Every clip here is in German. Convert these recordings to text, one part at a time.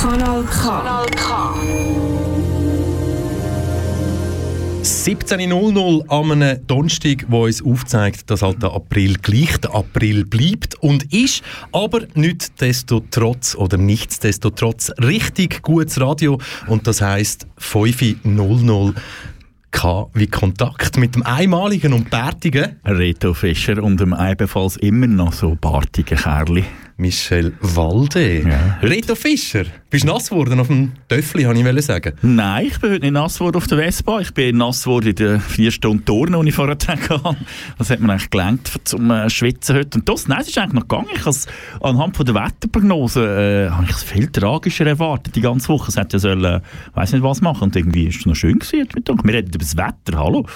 Kanal K. 17.00 an einem Donnerstag, wo uns aufzeigt, dass halt der April gleich der April bleibt und ist, aber nicht desto trotz oder nichtsdestotrotz richtig gutes Radio und das heisst 5.00 K wie Kontakt mit dem einmaligen und bärtigen Reto Fischer und dem ebenfalls immer noch so bartigen Kerli. Michel Walde. Ja. Reto Fischer, bist du nass geworden auf dem Töffli, habe ich sagen. Nein, ich bin heute nicht nass geworden auf der Vespa. Ich bin nass geworden in den vier Stunden Turnen, die ich vorher hatte. Das hat mir eigentlich gelangt zum äh, Schwitzen heute. Und das, nein, es ist eigentlich noch gegangen. Ich has, anhand von der Wetterprognose äh, habe ich es viel tragischer erwartet die ganze Woche. Es hätte ja sollen, äh, weiß nicht was machen. Und irgendwie ist es noch schön gewesen. Wir reden über das Wetter, hallo.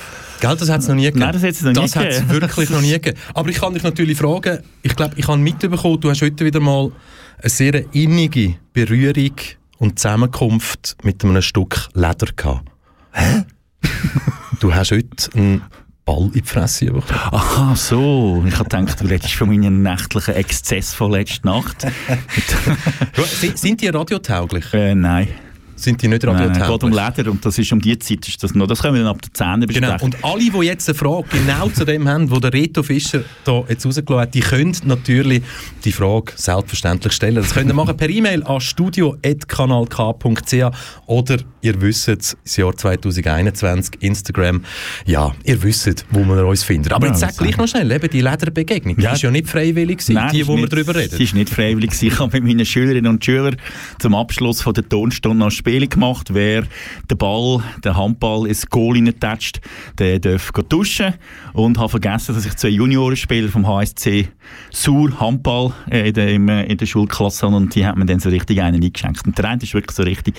Gell, das hat es noch nie gegeben. Nein, das hat es noch nie Das hat es wirklich noch nie gegeben. Aber ich kann dich natürlich fragen, ich glaube, ich habe mitbekommen, du hast heute wieder mal eine sehr innige Berührung und Zusammenkunft mit einem Stück Leder gehabt. Hä? du hast heute einen Ball in die Fresse bekommen. Aha, so. Ich habe gedacht, du redest von meinen nächtlichen Exzess von letzter Nacht. sind, sind die radiotauglich? äh, nein. Sind die nicht radiotauglich? es geht um Leder und das ist um die Zeit. Ist das noch, das können wir dann ab der 10 besprechen. Genau. Und alle, die jetzt eine Frage genau zu dem haben, wo der Reto Fischer da jetzt rausgelassen hat, die können natürlich die Frage selbstverständlich stellen. Das könnt ihr machen per E-Mail an studio.kanalk.ch oder ihr wisst es, das Jahr 2021, Instagram. Ja, ihr wisst, wo man uns findet. Aber Ja, jetzt sag gleich noch schnell, eben die Lederbegegnung, die Ja. ist ja nicht freiwillig gewesen, Nein, die, wo wir darüber reden. Sie ist nicht freiwillig. gewesen. Ich habe mit meinen Schülerinnen und Schülern zum Abschluss von der Tonstunde noch Spiele gemacht. Wer den Ball, den Handball ins Goal hineintatscht, der darf duschen. Und habe vergessen, dass ich zwei Juniorenspieler vom HSC Sur Handball äh, in der, im, äh, in der Schulklasse habe. Und die hat mir dann so richtig einen eingeschenkt. Und der eine ist wirklich so richtig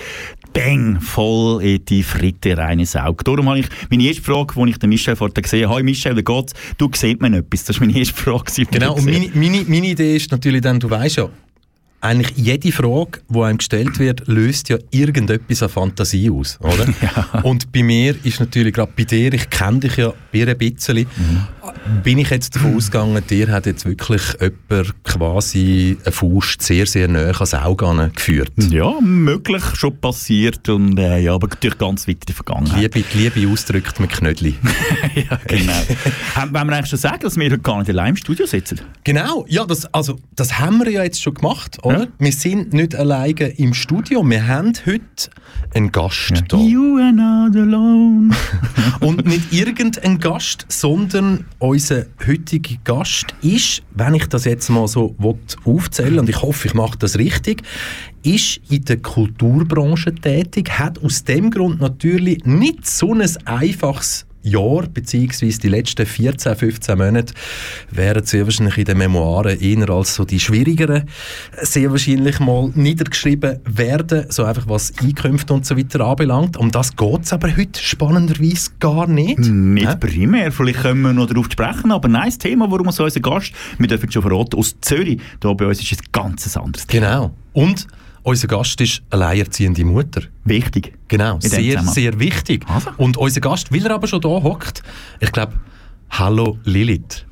bang, voll in die Fritte reine Saug. Darum habe ich meine erste Frage, die ich den Michel vorher gesehen habe, «Hi Michel, wie geht's? Du siehst mir etwas?» Das war meine erste Frage. Genau, und meine, meine, meine Idee ist natürlich dann, du weißt ja, eigentlich jede Frage, die einem gestellt wird, löst ja irgendetwas an Fantasie aus, oder? Und bei mir ist natürlich gerade bei dir, ich kenne dich ja ein bisschen, bin ich jetzt davon ausgegangen, dir hat jetzt wirklich jemand quasi eine Faust sehr, sehr nahe ans Auge geführt. Ja, möglich, schon passiert. Und, äh, ja, aber natürlich ganz weit in der Vergangenheit. Liebe, die Liebe ausdrückt mit Knödli. ja, genau. Haben- wir eigentlich schon sagen, dass wir heute gar nicht allein im Studio sitzen? Genau, ja, das, also, das haben wir ja jetzt schon gemacht, oder? Ja. Wir sind nicht alleine im Studio, wir haben heute einen Gast da. You are not alone. Und nicht irgendein Gast, sondern unser heutiger Gast ist, wenn ich das jetzt mal so will aufzählen und ich hoffe, ich mache das richtig, ist in der Kulturbranche tätig, hat aus dem Grund natürlich nicht so ein einfaches Jahr, beziehungsweise die letzten 14, 15 Monate wären sehr wahrscheinlich in den Memoiren eher als so die schwierigeren sehr wahrscheinlich mal niedergeschrieben werden, so einfach was Einkünfte und so weiter anbelangt. Um das geht es aber heute spannenderweise gar nicht. Nicht Hä? primär, vielleicht können wir noch darauf sprechen, aber nein, das Thema, warum so unser Gast, wir dürfen schon verraten, aus Zürich, da bei uns ist es ganz ein anderes Thema. Genau. Und unser Gast ist alleinerziehende Mutter. Wichtig. Genau, sehr, sehr wichtig. Also. Und unser Gast, weil er aber schon da hockt, ich glaube, hallo Lilith.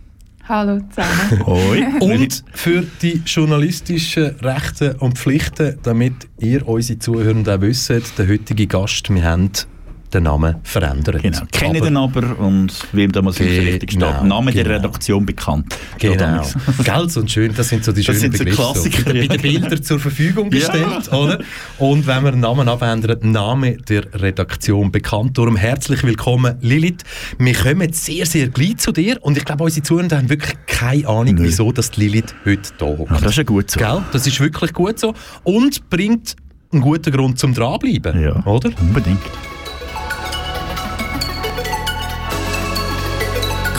Hallo zusammen. Hoi. Und für die journalistischen Rechte und Pflichten, damit ihr unsere Zuhörenden auch wisst, der heutige Gast, wir haben den Namen verändert. Genau, kennen den aber und damals in der Genau, Verrichtung steht, Name der genau. Redaktion bekannt. Ja, Genau. Gell, so schön, das sind so die Das schönen sind so Begriffe. Klassiker, bei, den- bei ja. den Bildern zur Verfügung Ja. gestellt, oder? Und wenn wir einen Namen abändern, Name der Redaktion bekannt. Darum herzlich willkommen, Lilith. Wir kommen sehr, sehr gleich zu dir und ich glaube, unsere Zuhörer haben wirklich keine Ahnung, Nö. wieso dass Lilith heute da hockt. Ja, das ist ja gut so. Gell? Das ist wirklich gut so und bringt einen guten Grund zum Dranbleiben, Ja, oder? unbedingt.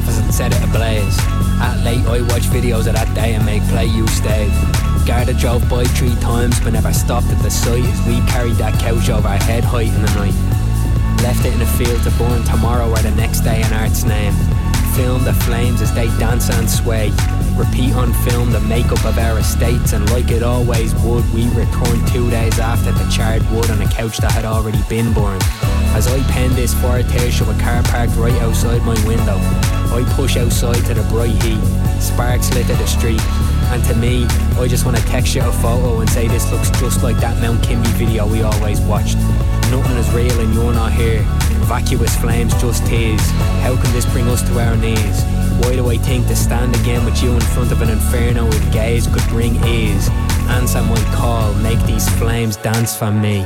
Office and set it ablaze. At late, I watch videos of that day and make play you stayed. Garda drove by three times but never stopped at the site as we carried that couch over our head height in the night. Left it in a field to burn tomorrow or the next day in art's name. Film the flames as they dance and sway. Repeat on film the makeup of our estates, and like it always would, we return two days after the charred wood on a couch that had already been burned. As I pen this fire tears of a car parked right outside my window, I push outside to the bright heat. Sparks lit the street, and to me, I just want to text you a photo and say this looks just like that Mount Kimby video we always watched. Nothing is real and you're not here. Vacuous flames just tease. How can this bring us to our knees? Why do I think to stand again with you in front of an inferno with gaze could bring ease? Answer my call, make these flames dance for me.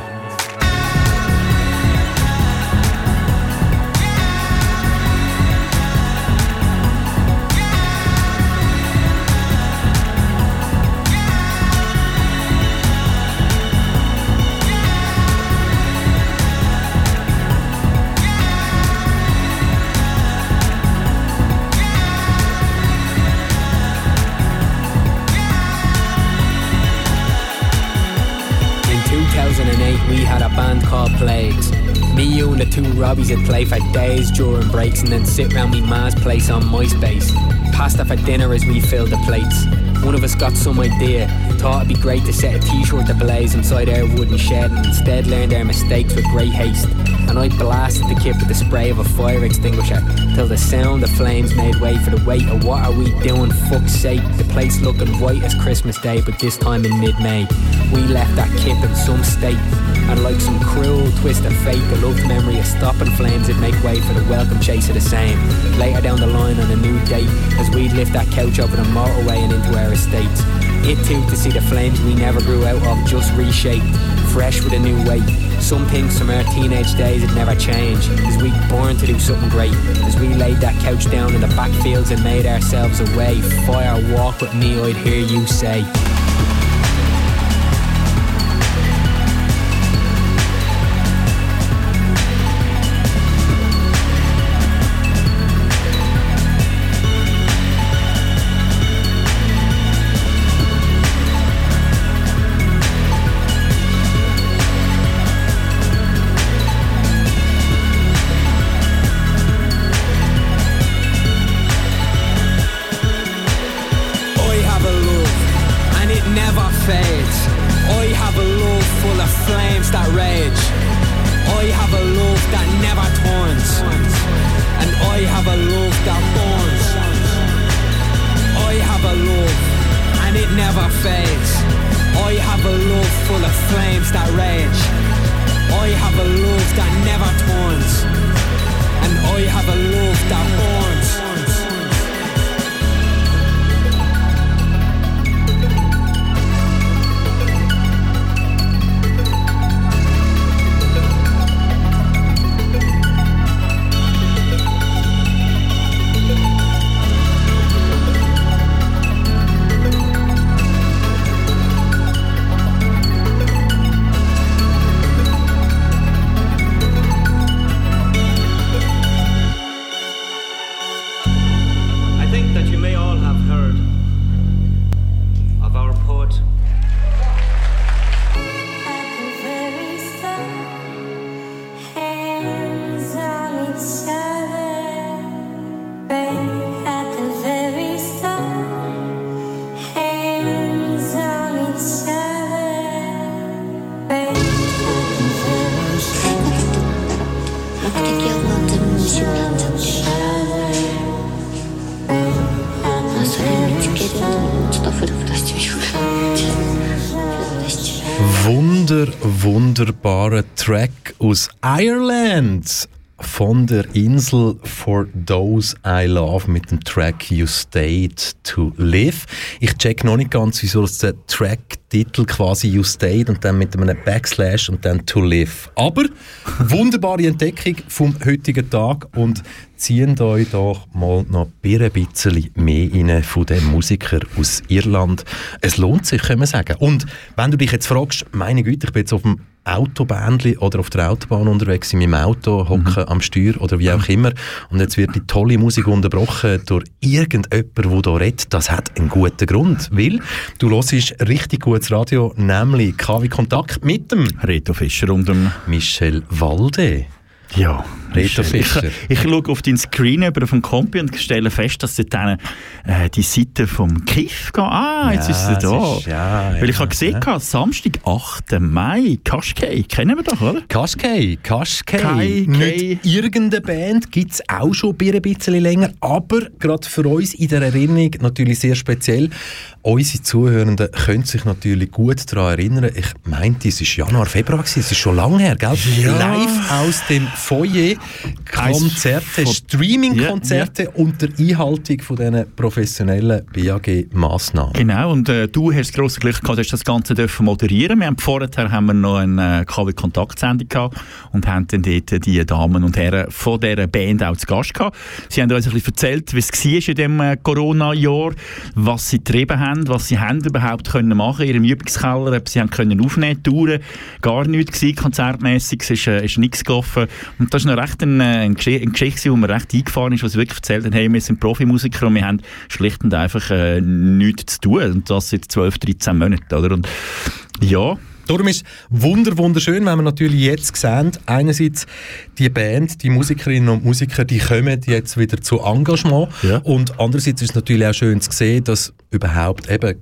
Robbies would play for days during breaks and then sit round me ma's place on MySpace. Pasta for dinner as we filled the plates. One of us got some idea, thought it'd be great to set a t-shirt ablaze inside our wooden shed and instead learned our mistakes with great haste. And I blasted the kid with the spray of a fire extinguisher till the sound of flames made way for the weight of what are we doing, fuck's sake. Place looking white as Christmas Day, but this time in mid-May. We left that kip in some state, and like some cruel twist of fate, the loved memory of stopping flames would make way for the welcome chase of the same. Later down the line on a new date, as we'd lift that couch over the motorway and into our estates. It too to see the flames we never grew out of just reshaped, fresh with a new weight. Some things from our teenage days had never changed, as we born to do something great. As we laid that couch down in the backfields and made ourselves a way. Fire walk with me, I'd hear you say. Never fades. I have a love full of flames that rage. I have a love that never turns, and I have a love that burns. Ireland von der Insel For Those I Love mit dem Track You Stayed to Live. Ich check noch nicht ganz, wieso das der Track-Titel quasi You Stayed und dann mit einem Backslash und dann To Live. Aber wunderbare Entdeckung vom heutigen Tag und ziehen euch doch mal noch ein bisschen mehr rein von dem Musiker aus Irland. Es lohnt sich, können wir sagen. Und wenn du dich jetzt fragst, meine Güte, ich bin jetzt auf dem Autobändli oder auf der Autobahn unterwegs in meinem Auto, hocke am Steuer oder wie auch immer und jetzt wird die tolle Musik unterbrochen durch irgendjemand, der da redet. Das hat einen guten Grund, weil du hörst richtig gutes Radio, nämlich KW Kontakt mit dem Reto Fischer und dem... Michel Walde. Ja, Reto ich, Fischer. ich, ich schaue auf deinen Screen über vom Kompi und stelle fest, dass dort äh, die Seite vom KIF geht. Ah, jetzt Ja, ist sie da. ist- ja, Weil ich ja, habe gesehen, ja. Samstag, 8. Mai, Kaschkei, kennen wir doch, oder? Kaschkei, Kaschkei. Nicht irgendeine Band gibt es auch schon ein bisschen länger, aber gerade für uns in der Erinnerung natürlich sehr speziell. Unsere Zuhörenden können sich natürlich gut daran erinnern. Ich meinte, es war Januar, Februar, es ist schon lange her, gell? Live aus dem Foyer, Konzerte, Streaming-Konzerte unter Einhaltung von diesen professionellen BAG-Massnahmen. Genau, und äh, du hast das grosse Glück gehabt, dass das Ganze dürfen moderieren. Wir haben vorher haben wir noch eine äh, KW-Kontaktsendung gehabt und haben dann dort die Damen und Herren von dieser Band auch zu Gast gehabt. Sie haben uns ein bisschen erzählt, wie es war in diesem äh, Corona-Jahr, was sie getrieben haben, was sie haben überhaupt können machen in ihrem Übungskeller, ob sie haben können aufnehmen, Touren, gar nichts gewesen, konzertmässig, es ist, äh, ist nichts gelaufen. Und das ist noch recht eine, eine, Geschichte, eine Geschichte, die mir recht eingefahren ist, was sie wirklich erzählt haben, hey, wir sind Profimusiker und wir haben schlicht und einfach äh, nichts zu tun. Und das seit 12, 13 Monaten, oder? Und ja, Darum ist es wunder wunderschön, wenn wir natürlich jetzt sehen, einerseits die Band, die Musikerinnen und Musiker, die kommen jetzt wieder zu Engagement Ja. und andererseits ist es natürlich auch schön zu sehen, dass überhaupt eben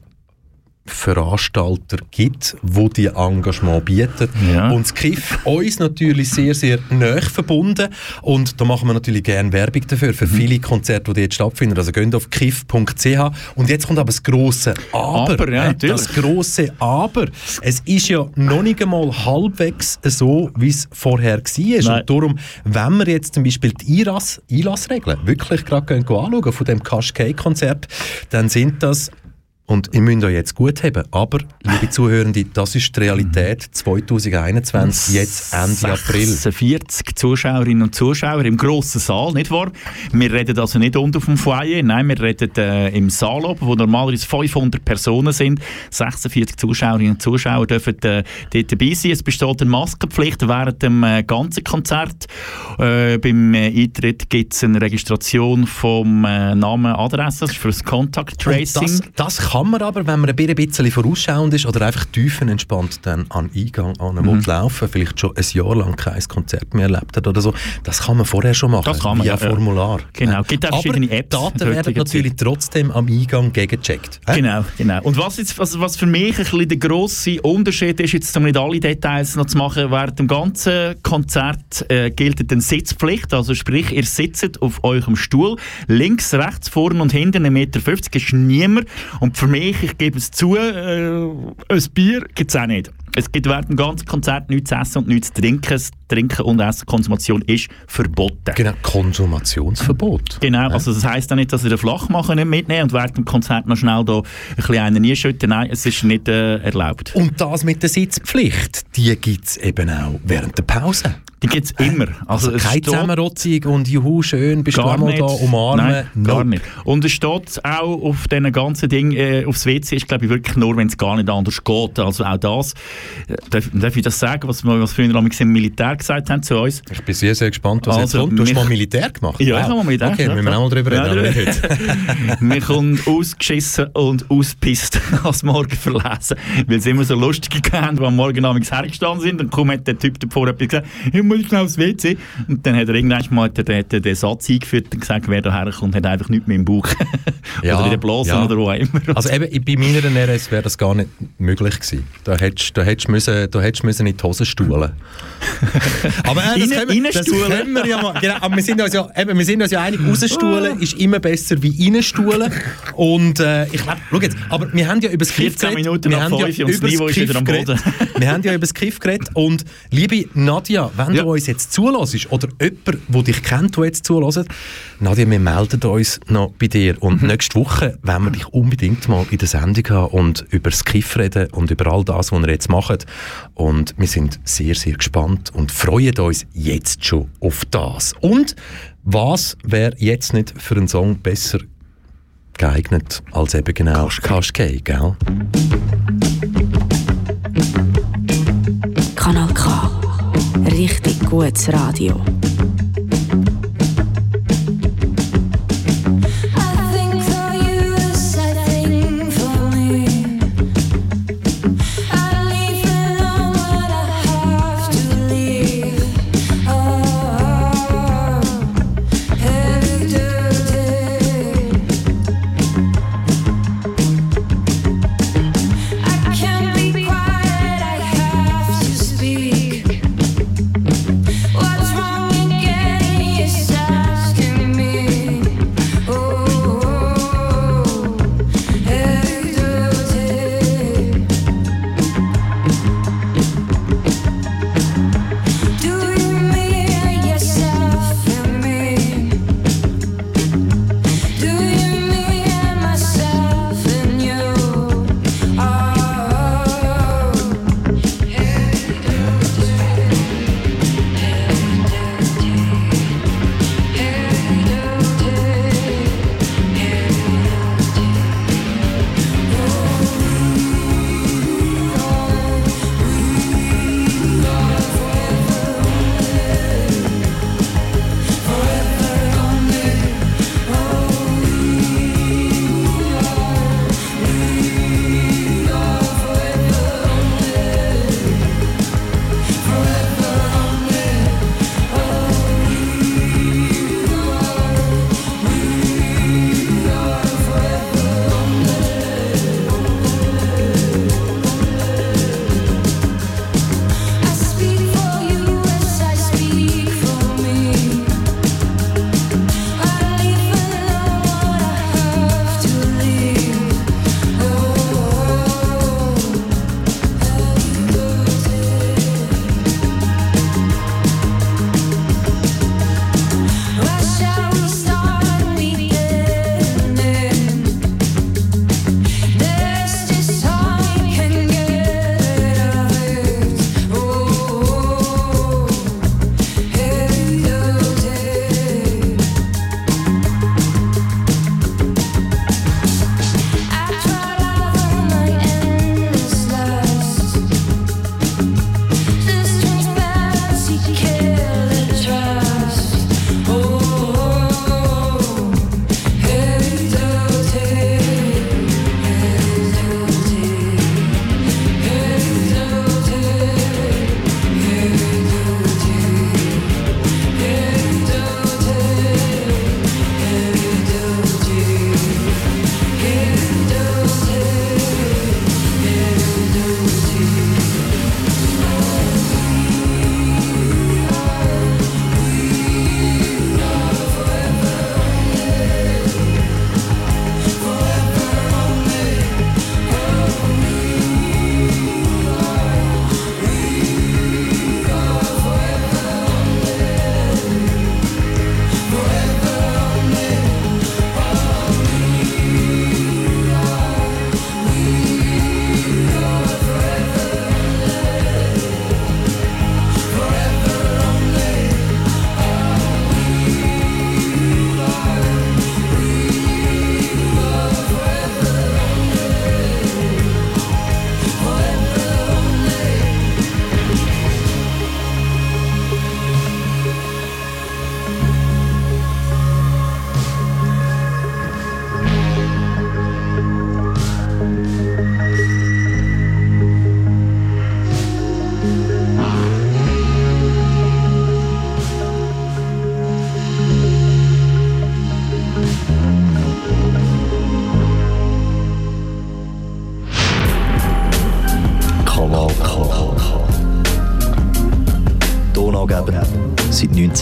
Veranstalter gibt, wo die Engagement bieten. Ja. Und das KIF uns natürlich sehr, sehr nah verbunden und da machen wir natürlich gerne Werbung dafür, Mhm. für viele Konzerte, die jetzt stattfinden. Also geht auf kif.ch und jetzt kommt aber das grosse Aber. Aber, ja, natürlich. das grosse Aber. Es ist ja noch nicht einmal halbwegs so, wie es vorher war. Nein. Und darum, wenn wir jetzt zum Beispiel die Einlass, Einlassregeln wirklich gerade anschauen von dem Cascade-Konzert, dann sind das und ihr müsst euch jetzt gut haben, aber, liebe Zuhörende, das ist die Realität 2021, jetzt Ende April. 46 Zuschauerinnen und Zuschauer im grossen Saal, nicht wahr? Wir reden also nicht unten auf dem Foyer, nein, wir reden äh, im Saal oben, wo normalerweise 500 Personen sind. 46 Zuschauerinnen und Zuschauer dürfen äh, dort dabei sein. Es besteht eine Maskenpflicht während dem äh, ganzen Konzert. Äh, beim äh, Eintritt gibt es eine Registration vom äh, Namen, Adresse, das ist für das Contact Und Tracing. Das, das kann man aber, wenn man ein bisschen vorausschauend ist oder einfach tiefenentspannt dann an Eingang an Mhm. mhm. laufen, vielleicht schon ein Jahr lang kein Konzert mehr erlebt hat oder so, das kann man vorher schon machen, Das kann man, via ja, ja. Formular. Genau, gibt auch aber verschiedene Apps Daten werden natürlich trotzdem am Eingang gegengecheckt. hä? Genau, genau. Und was, jetzt, was, was für mich ein bisschen der grosse Unterschied ist, jetzt um nicht alle Details noch zu machen, während dem ganzen Konzert äh, gilt eine Sitzpflicht, also sprich, ihr sitzt auf eurem Stuhl, links, rechts, vorne und hinten 1,50 Meter ist niemand. Und für mich, ich gebe es zu, äh, ein Bier gibt es auch nicht. Es gibt während dem ganzen Konzert nichts zu essen und nichts zu trinken. Das Trinken und Essen, Konsumation ist verboten. Genau, Konsumationsverbot. Genau, also das heisst auch nicht, dass ihr den Flachmacher nicht mitnehmen und während dem Konzert noch schnell da ein bisschen einen einschütten. Nein, es ist nicht äh, erlaubt. Und das mit der Sitzpflicht, die gibt es eben auch während der Pause. Die gibt es immer. Also, es keine Zusammenrotzung und juhu, schön, bist du gar einmal nicht. da umarmen. Nein, gar Nope. nicht. Und es steht auch auf diesen ganzen Dingen, äh, aufs WC ist glaube ich wirklich nur, wenn es gar nicht anders geht. Also auch das, äh, darf, darf ich das sagen, was wir was früher im Militär gesagt haben zu uns? Ich bin sehr, sehr gespannt, was Also, jetzt kommt. Du hast mal Militär gemacht? Ja, ich habe mal Militär Okay, ja, müssen wir auch mal drüber Ja, reden. heute. Wir kommen ausgeschissen und auspisst als morgen verlesen, weil es immer so lustige gegeben die am Morgen abends hergestanden sind. Dann kommt der Typ davor und hat gesagt, muss schnell aufs WC. Und dann hat er irgendwann mal den, den, den, Satz eingeführt und gesagt, wer da herkommt, hat einfach nichts mehr im Bauch. Ja, oder in den Blasen ja. oder wo auch immer. Also eben, bei meiner RS wäre das gar nicht möglich gewesen. Da hättest da hättest du müssen, da hättest du müssen in die Hose stuhlen. aber äh, das, Rein- können wir, das können wir ja mal. Genau, aber wir sind uns ja, eben, wir sind uns ja einig, rausstuhlen ist immer besser wie reinstuhlen. Und äh, ich glaube, schau jetzt, aber wir haben ja über das Kiff 14 geredet. Minuten wir nach haben ja 5 und das über am Kiff geredet. Wir haben ja über das Kiff geredet. Und liebe Nadja, wenn Ja. du uns jetzt zulässt oder jemand, der dich kennt, der jetzt zulässt, Nadja, wir melden uns noch bei dir. Und nächste Woche wollen wir dich unbedingt mal in der Sendung haben und über das Kiff reden und über all das, was wir jetzt machen. Und wir sind sehr, sehr gespannt und freuen uns jetzt schon auf das. Und was wäre jetzt nicht für einen Song besser geeignet als eben genau Kaschkei, gell? gutes Radio.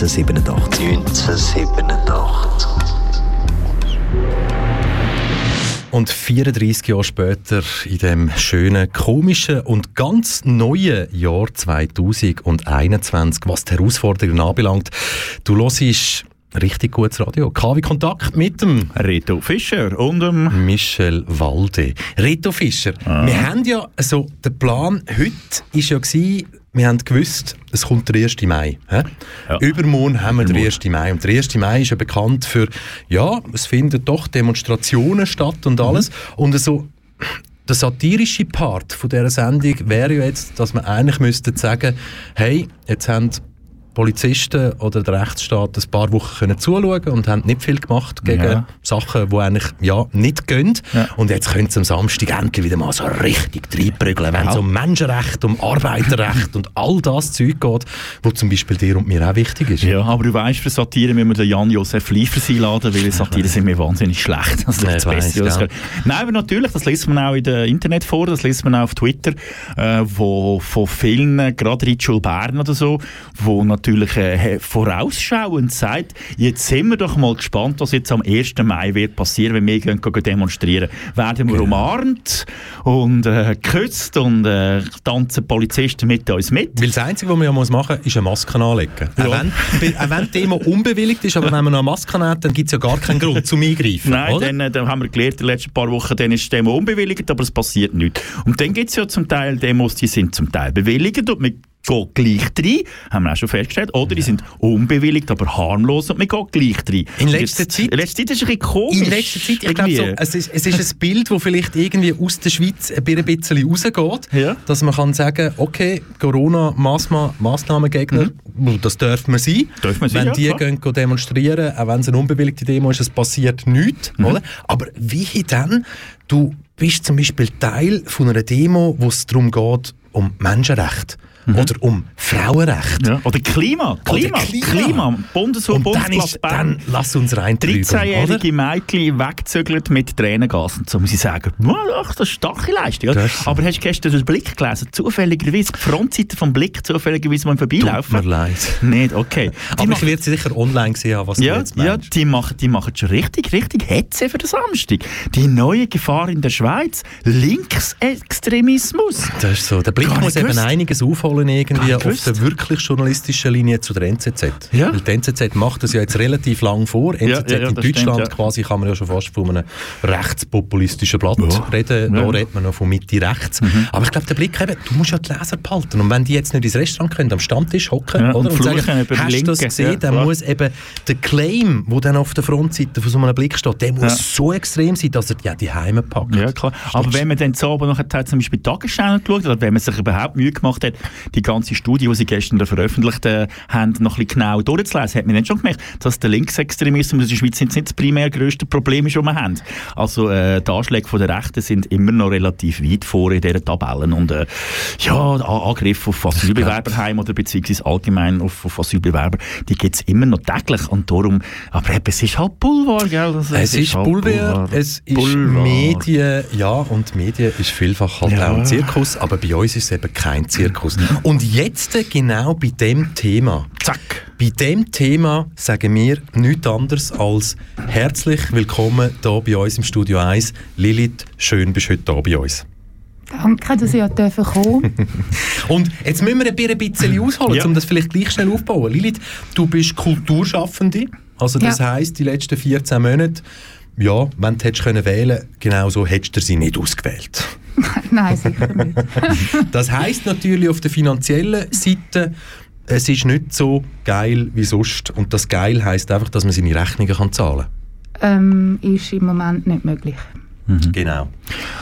1987. 1987. Und 34 Jahre später, in dem schönen, komischen und ganz neuen Jahr 2021, was die Herausforderungen anbelangt, du hörst richtig gutes Radio. KW Kontakt mit dem Reto Fischer und dem Michel Walde. Reto Fischer, wir haben ja, also der Plan heute ist ja gewesen, wir haben gewusst, es kommt der 1. Mai. Ja. Übermorgen haben wir den Übermorgen. 1. Mai. Und der 1. Mai ist ja bekannt für, ja, es finden doch Demonstrationen statt und alles. Und so, der satirische Part von dieser Sendung wäre ja jetzt, dass man eigentlich müsste sagen, hey, jetzt haben Polizisten oder der Rechtsstaat ein paar Wochen können zuschauen und haben nicht viel gemacht gegen Ja. Sachen, die eigentlich ja, nicht gehen. Ja. Und jetzt können sie am Samstag endlich wieder mal so richtig reinprügeln, wenn es um Menschenrecht, um Arbeiterrecht und all das Zeug geht, wo zum Beispiel dir und mir auch wichtig ist. Ja, aber du weißt, für Satire müssen wir den Jan-Josef Liefers einladen, weil Satire sind mir wahnsinnig schlecht. Das ist das Beste, weiss, was Nein, aber natürlich, das liest man auch in den Internet vor, das liest man auch auf Twitter, äh, wo von vielen, gerade Ritschul Bern oder so, wo natürlich äh, vorausschauend sagt, jetzt sind wir doch mal gespannt, was jetzt am 1. Mai wird passieren, wenn wir gehen, gehen demonstrieren. Werden Genau. wir umarmt und äh, geküsst und äh, tanzen Polizisten mit uns mit? Weil das Einzige, was man ja muss machen muss, ist eine Maske anlegen. Ja. Auch, wenn, auch wenn die Demo unbewilligt ist, aber wenn man noch eine Maske hat, dann gibt es ja gar keinen Grund zum Eingreifen. Nein, oder? dann, äh, dann haben wir gelernt, in den letzten paar Wochen, dann ist die Demo unbewilligt, aber es passiert nichts. Und dann gibt es ja zum Teil Demos, die sind zum Teil bewilligt und man geht gleich rein, haben wir auch schon festgestellt, oder die sind unbewilligt, aber harmlos und man geht gleich rein. In letzter jetzt- Zeit- In letzter Zeit ist es ein bisschen komisch. In letzter Zeit, ich glaube, so, es, ist, es ist ein Bild, das vielleicht irgendwie aus der Schweiz ein bisschen rausgeht, Ja. dass man kann sagen, okay, Corona-Massnahmengegner, das dürfen wir sein. Mhm. Dürfen wir sein, wenn ja, die klar. gehen, gehen demonstrieren, auch wenn es eine unbewilligte Demo ist, es passiert nichts. Mhm. Oder? Aber wie dann, du bist zum Beispiel Teil von einer Demo, wo es darum geht, um Menschenrechte oder um Frauenrechte. Mhm. ja. Oder Klima. Klima. Oder Klima. Klima. Bundeshof, Und dann, ist, dann lass uns rein drüber, oder? 13-jährige Mädchen weggezögert mit Tränengas. Und so muss ich sagen, «Ja, ach, das ist starke Leistung. oder? Das ist so. Aber hast du gestern den Blick gelesen? Zufälligerweise, die Frontseite vom Blick, zufälligerweise mal Tut vorbeilaufen? mir leid. Nicht, okay. Die Aber ich werde sicher online sehen, was du ja, jetzt ja, meinst. die machen, die machen schon richtig, richtig Hetze für den Samstag. Die neue Gefahr in der Schweiz, Linksextremismus. Das ist so. Der Blick muss eben einiges aufholen irgendwie Gar auf der wirklich journalistischen Linie zu der NZZ. Ja. Weil die NZZ macht das ja jetzt relativ lang vor. NZZ ja, ja, in Deutschland stimmt, quasi kann man ja schon fast von einem rechtspopulistischen Blatt reden. Mhm. Da redet man noch von Mitte rechts. Aber ich glaube, der Blick eben, du musst ja die Leser behalten. Und wenn die jetzt nicht ins Restaurant können, am Stammtisch hocken oder, und und sagen, hast du das gesehen, dann muss eben der Claim, der dann auf der Frontseite von so einem Blick steht, der muss so extrem sein, dass er ja die Heime packt. Ja, klar. Aber wenn man dann so aber noch hat, zum Beispiel Tagesschau geschaut oder wenn man sich überhaupt Mühe gemacht hat, die ganze Studie, die sie gestern da veröffentlicht äh, haben, noch ein bisschen genau durchzulesen, hat man dann schon gemerkt, dass der Linksextremismus in der Schweiz nicht das primär grösste Problem ist, das wir haben. Also äh, die Anschläge von der Rechten sind immer noch relativ weit vor in diesen Tabellen und äh, ja, An- Angriffe auf Asylbewerberheim oder beziehungsweise allgemein auf, auf Asylbewerber, die gibt es immer noch täglich und darum, aber eben, es ist halt Boulevard, gell? Also, Es ist halt Boulevard, es ist Boulevard. Medien, ja, und Medien ist vielfach halt Ja. auch ein Zirkus, aber bei uns ist es eben kein Zirkus. Und jetzt genau bei dem Thema. Zack. Bei dem Thema sagen wir nichts anderes als herzlich willkommen hier bei uns im Studio 1. Lilith, schön bist du heute hier bei uns. Danke, dass ich dürfen kommen Und jetzt müssen wir ein bi- ein bisschen ausholen, Ja. um das vielleicht gleich schnell aufzubauen. Lilith, du bist Kulturschaffende, also das Ja. heisst, die letzten 14 Monate, ja, wenn du hättest können wählen genau so hättest du sie nicht ausgewählt. Nein, sicher nicht. Das heisst natürlich auf der finanziellen Seite, es ist nicht so geil wie sonst. Und das geil heisst einfach, dass man seine Rechnungen kann zahlen ähm, ist im Moment nicht möglich. Kann. Genau.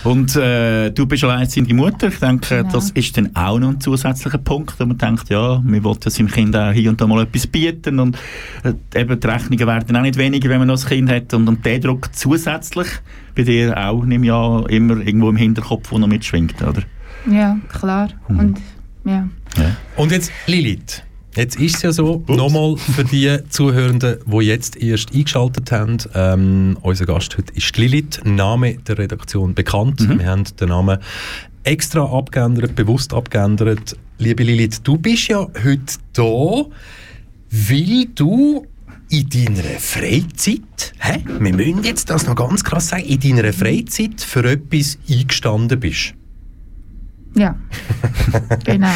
Und äh, du bist alleinerziehende Mutter. Ich denke, Genau. das ist dann auch noch ein zusätzlicher Punkt, wo man denkt, ja, wir wollen ja seinem Kind auch hier und da mal etwas bieten und äh, eben die Rechnungen werden auch nicht weniger, wenn man noch ein Kind hat und, und der Druck zusätzlich bei dir auch, nehme ich an, immer irgendwo im Hinterkopf, wo noch mitschwingt, oder? Ja, klar. Mhm. Und ja. Und jetzt Lilith. Jetzt ist es ja so, nochmal für die Zuhörenden, die jetzt erst eingeschaltet haben, ähm, unser Gast heute ist Lilith, Name der Redaktion bekannt. Wir haben den Namen extra abgeändert, bewusst abgeändert. Liebe Lilith, du bist ja heute da, weil du in deiner Freizeit, hä? wir müssen jetzt das noch ganz krass sagen, in deiner Freizeit für etwas eingestanden bist. Ja. genau.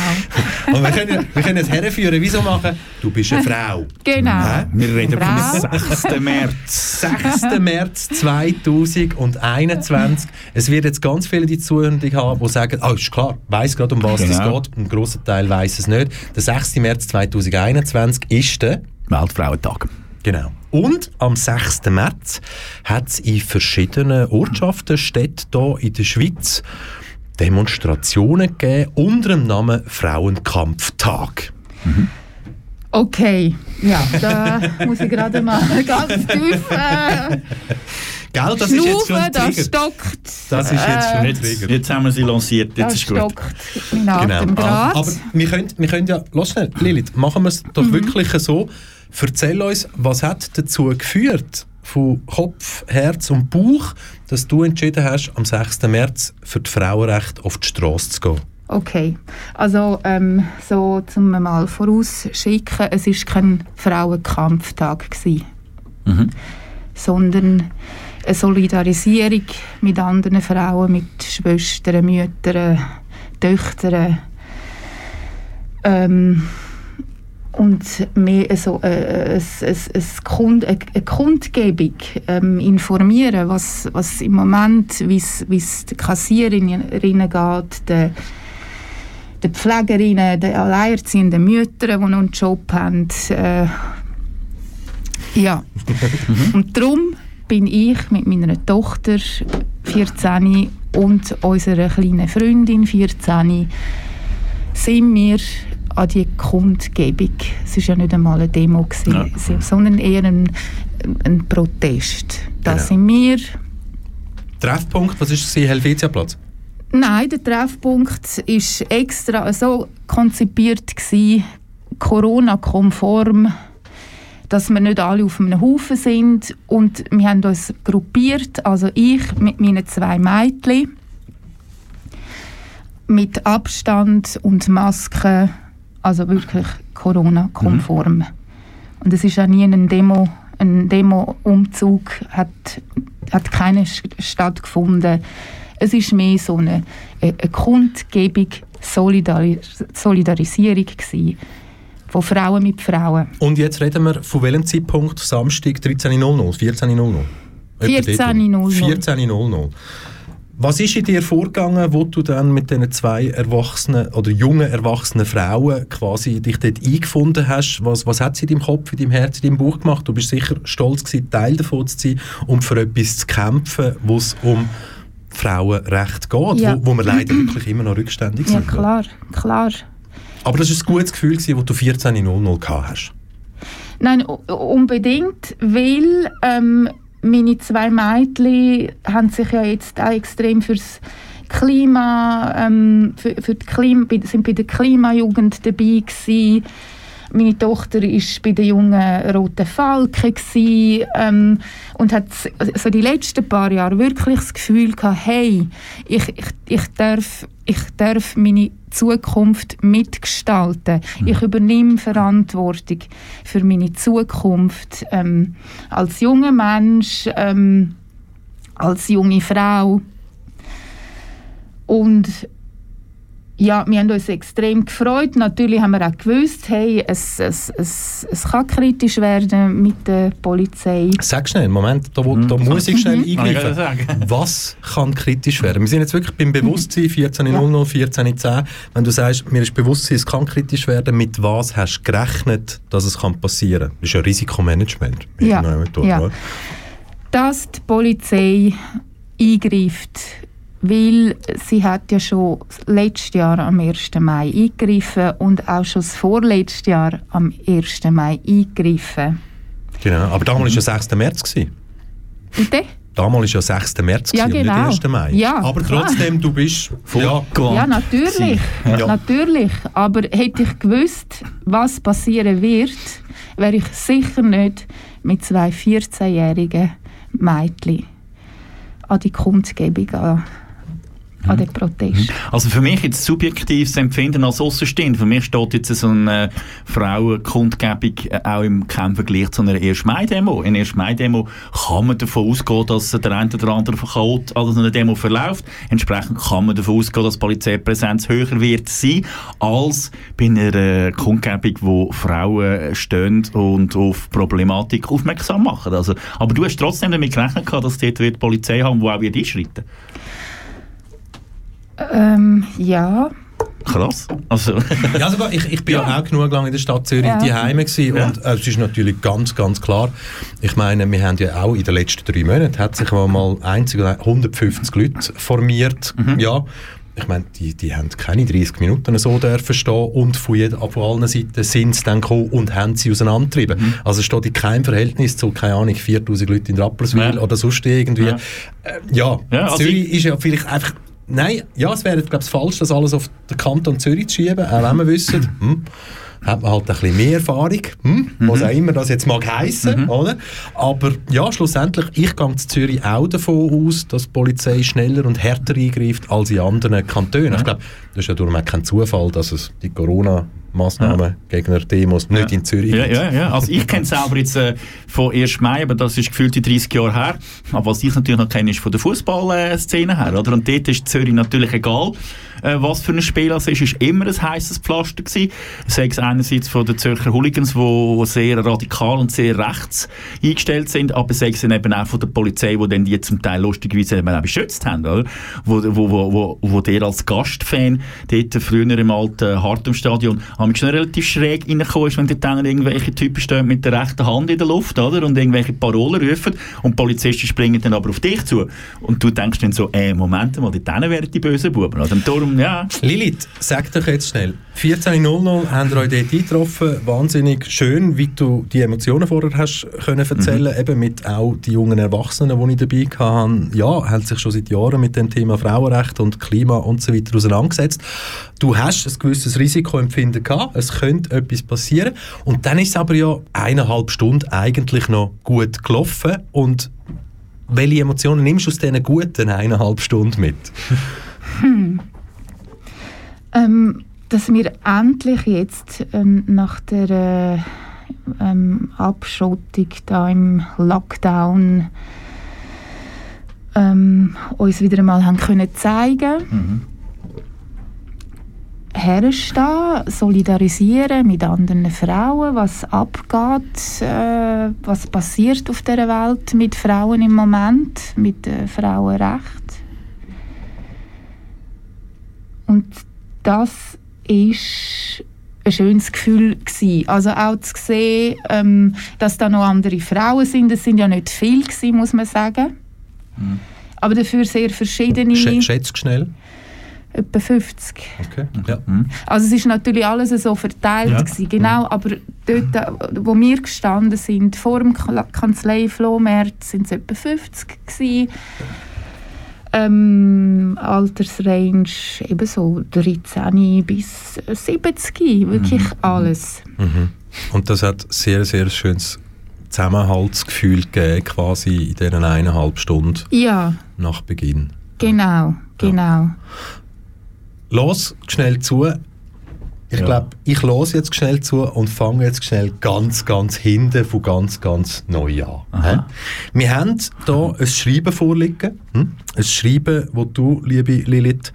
Und wir können, wir können es herführen, wieso machen? Du bist eine Frau. Genau. Hä? Wir reden Frau. vom 6. März. 6. März 2021. Es wird jetzt ganz viele die Zuhörenden haben, die sagen, ah, ist klar, weiss gerade, um was es Genau. geht. Ein grosser Teil weiß es nicht. Der 6. März 2021 ist der Weltfrauentag. Genau. Und am 6. März hat es in verschiedenen Ortschaften, Städten hier in der Schweiz Demonstrationen gegeben unter dem Namen Frauenkampftag. Okay, ja, da muss ich gerade mal ganz tief äh, Gell, das ist jetzt schon das stockt. Das ist jetzt schon ein Jetzt, Trigger. jetzt haben wir sie lanciert, jetzt Das ist gut. stockt Atem Genau. gerade. Aber wir können, wir können ja, lass schnell, Lilith, machen wir es doch Mhm. wirklich so. Erzähl uns, was hat dazu geführt, von Kopf, Herz und Bauch, dass du entschieden hast, am 6. März für die Frauenrechte auf die Straße zu gehen? Okay, also ähm, so zum mal vorausschicken, es ist kein Frauenkampftag gsi, Mhm. sondern eine Solidarisierung mit anderen Frauen, mit Schwestern, Müttern, Töchtern ähm, und mehr so äh, Kund, eine, eine Kundgebung ähm, informieren, was, was im Moment, wie es den Kassiererinnen geht, den den Pflegerinnen, den alleinerziehenden Müttern, die noch einen Job haben. Äh, ja. Und darum bin ich mit meiner Tochter 14 und unserer kleinen Freundin 14 sind wir an die Kundgebung. Es war ja nicht einmal eine Demo, gewesen, Ja. sondern eher ein, ein Protest. Da Genau. sind wir Treffpunkt, was ist es? Helvetiaplatz? Nein, der Treffpunkt ist extra so konzipiert Corona-konform, dass wir nicht alle auf einem Haufen sind und wir haben uns gruppiert, also ich mit meinen zwei Mädchen mit Abstand und Maske, also wirklich Corona-konform. Und es ist auch nie ein Demo, ein Demo-Umzug hat, hat keine stattgefunden. Es ist mehr so eine, eine Kundgebung, Solidaris Solidarisierung gewesen, von Frauen mit Frauen. Und jetzt reden wir von welchem Zeitpunkt? Samstag 13.00, 14.00? Etwa dort rum. 14.00. 14.00. Was ist in dir vorgegangen, wo du dann mit diesen zwei erwachsenen oder jungen erwachsenen Frauen quasi dich dort eingefunden hast? Was, was hat sie in deinem Kopf, in deinem Herz, in deinem Bauch gemacht? Du bist sicher stolz gewesen, Teil davon zu sein und für etwas zu kämpfen, wo es um Frauenrecht geht, Ja. wo, wo wir leider wirklich immer noch rückständig Ja, sind. klar, klar. Aber das war ein gutes Gefühl, wo du 14.00 gehabt hast. Nein, unbedingt, weil ähm, meine zwei Mädchen haben sich ja jetzt auch extrem fürs Klima, ähm, für, für die Klima, sind bei der Klimajugend dabei gewesen. Meine Tochter ist bei den jungen Roten Falken gewesen, ähm, und hat so die letzten paar Jahre wirklich das Gefühl gehabt, hey, ich, ich, ich, darf, ich darf meine Zukunft mitgestalten. Ich übernehme Verantwortung für meine Zukunft ähm, als junger Mensch, ähm, als junge Frau. Und ja, wir haben uns extrem gefreut. Natürlich haben wir auch gewusst, hey, es, es, es, es kann kritisch werden mit der Polizei. Sag schnell, Moment, da, wo, da muss ich schnell gerade eingreifen. Was kann kritisch werden? Wir sind jetzt wirklich beim Bewusstsein, 14.00, 14.10. Wenn du sagst, mir ist Bewusstsein, es kann kritisch werden, mit was hast du gerechnet, dass es kann passieren kann? Das ist ja Risikomanagement. Ja, Methode, ja. dass die Polizei eingreift, weil sie hat ja schon letztes Jahr am 1. Mai eingegriffen und auch schon das vorletzte Jahr am 1. Mai eingegriffen. Genau. Aber damals war ja 6. März. Gewesen. Bitte? Damals war ja 6. März Ja, gewesen genau. nicht 1. Mai. Ja, Aber klar. trotzdem, du bist... Ja, Gewandt Ja, natürlich. Ja. Natürlich. Aber hätte ich gewusst, was passieren wird, wäre ich sicher nicht mit zwei 14-jährigen Mädchen an die Kundgebung, an, an den Protest. Also für mich jetzt subjektives Empfinden als Außenstehender. Für mich steht jetzt so eine Frauenkundgebung äh, auch im keinem Vergleich zu einer 1. Mai-Demo. In einer 1. Mai-Demo kann man davon ausgehen, dass der eine oder andere Chaot also eine Demo verläuft. Entsprechend kann man davon ausgehen, dass die Polizeipräsenz höher wird sein als bei einer äh, Kundgebung, wo Frauen stehen und auf Problematik aufmerksam machen. Also, aber du hast trotzdem damit gerechnet, dass dort wird die Polizei haben, die auch wird einschreiten Ähm, ja, Krass. Also, Ja, sogar, ich, ich bin ja. auch genug lange in der Stadt Zürich Ja. die Heime gewesen und äh, es ist natürlich ganz, ganz klar. Ich meine, wir haben ja auch in den letzten drei Monaten hat sich mal einzig 150 Leute formiert. Ja, ich meine, die, die haben keine 30 Minuten so dürfen stehen und von, jeder, von allen Seiten sind sie dann gekommen und haben sie auseinandertrieben. Mhm. Also es steht in keinem Verhältnis zu, keine Ahnung, 4000 Leuten in Rapperswil Ja. oder sonst irgendwie. Ja. Äh, ja, Ja, also Zürich ist ja vielleicht einfach Nein, ja, es wäre, glaube falsch, das alles auf den Kanton Zürich zu schieben, auch wenn wir wissen, hm, hat man halt ein bisschen mehr Erfahrung, hm, was auch immer das jetzt mag heissen, oder? Aber ja, schlussendlich, ich gehe in Zürich auch davon aus, dass die Polizei schneller und härter eingreift als in anderen Kantonen. Ich glaube, das ist ja darum auch kein Zufall, dass es die Corona-Massnahmen gegen die Demos nicht in Zürich Ja, ja, ja. Also ich kenne es selber jetzt äh, von 1. Mai, aber das ist gefühlt die 30 Jahre her. Aber was ich natürlich noch kenne, ist von der Fußballszene her. Oder? Und dort ist Zürich natürlich egal, äh, was für ein Spiel es ist. Es immer ein heißes Pflaster gewesen. Sei es einerseits von den Zürcher Hooligans, die sehr radikal und sehr rechts eingestellt sind, aber sei es eben auch von der Polizei, die dann die zum Teil lustigerweise eben auch beschützt haben. Oder? Wo, wo, wo, wo, wo der als Gastfan dort früher im alten Hartumstadion haben schon relativ schräg reingekommen ist, wenn dort dann irgendwelche Typen stehen mit der rechten Hand in der Luft oder? und irgendwelche Parolen rufen und die Polizisten springen dann aber auf dich zu. Und du denkst dann so, äh, Moment mal, dort wären die bösen Buben. Oder? Und darum, ja, Lilith, sag doch jetzt schnell. 14.00 haben wir euch dort eingetroffen. Wahnsinnig schön, wie du die Emotionen vorher hast können erzählen. Eben mit auch die jungen Erwachsenen, die ich dabei hatte. Ja, haben sich schon seit Jahren mit dem Thema Frauenrecht und Klima und so weiter auseinandergesetzt. Du hast ein gewisses Risikoempfinden gehabt. Es könnte etwas passieren. Und dann ist es aber ja eineinhalb Stunden eigentlich noch gut gelaufen. Und welche Emotionen nimmst du aus diesen guten eineinhalb Stunden mit? Ähm, dass wir endlich jetzt ähm, nach der äh, ähm, Abschottung da im Lockdown ähm, uns wieder einmal haben können zeigen herstehen, solidarisieren mit anderen Frauen, was abgeht, äh, was passiert auf der Welt mit Frauen im Moment, mit äh, Frauenrecht. Und das ist ein schönes Gefühl gewesen. Also auch zu sehen, ähm, dass da noch andere Frauen sind. Es sind ja nicht viele gewesen, muss man sagen. Aber dafür sehr verschiedene, Sch schätzt schnell. Etwa 50. Okay. Ja. Also es ist natürlich alles so verteilt Ja. gewesen, genau, aber dort, wo wir gestanden sind, vor dem Kla- Kanzlei-Flohmarkt, sind es etwa 50 gewesen. Ähm, Altersrange eben so 13 bis 70, wirklich alles. Mhm. Und das hat sehr, sehr schönes Zusammenhaltsgefühl gegeben, quasi in diesen eineinhalb Stunden Ja, nach Beginn. genau, genau. Los schnell zu. Ich Ja. glaube, ich los jetzt schnell zu und fange jetzt schnell ganz, ganz hinten von ganz, ganz neu an. Aha. Wir haben hier ein Schreiben vorliegen. Hm? Ein Schreiben, das du, liebe Lilith,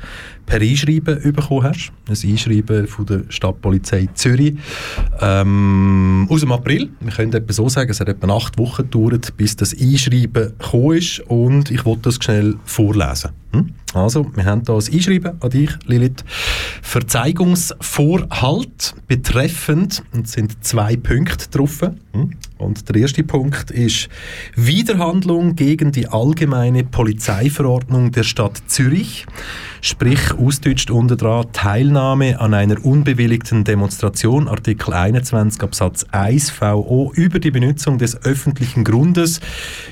per Einschreiben bekommen hast. Ein Einschreiben von der Stadtpolizei Zürich. Ähm, aus dem April. Wir können etwa so sagen, es hat etwa acht Wochen gedauert, bis das Einschreiben gekommen ist. Und ich wollte das schnell vorlesen. Hm? Also, wir haben hier ein Einschreiben an dich, Lilith. Verzeihungsvorhalt betreffend, und es sind zwei Punkte drauf. Hm? Und der erste Punkt ist Widerhandlung gegen die allgemeine Polizeiverordnung der Stadt Zürich, sprich ausdeutscht unter dran Teilnahme an einer unbewilligten Demonstration, Artikel 21 Absatz 1 VO über die Benutzung des öffentlichen Grundes,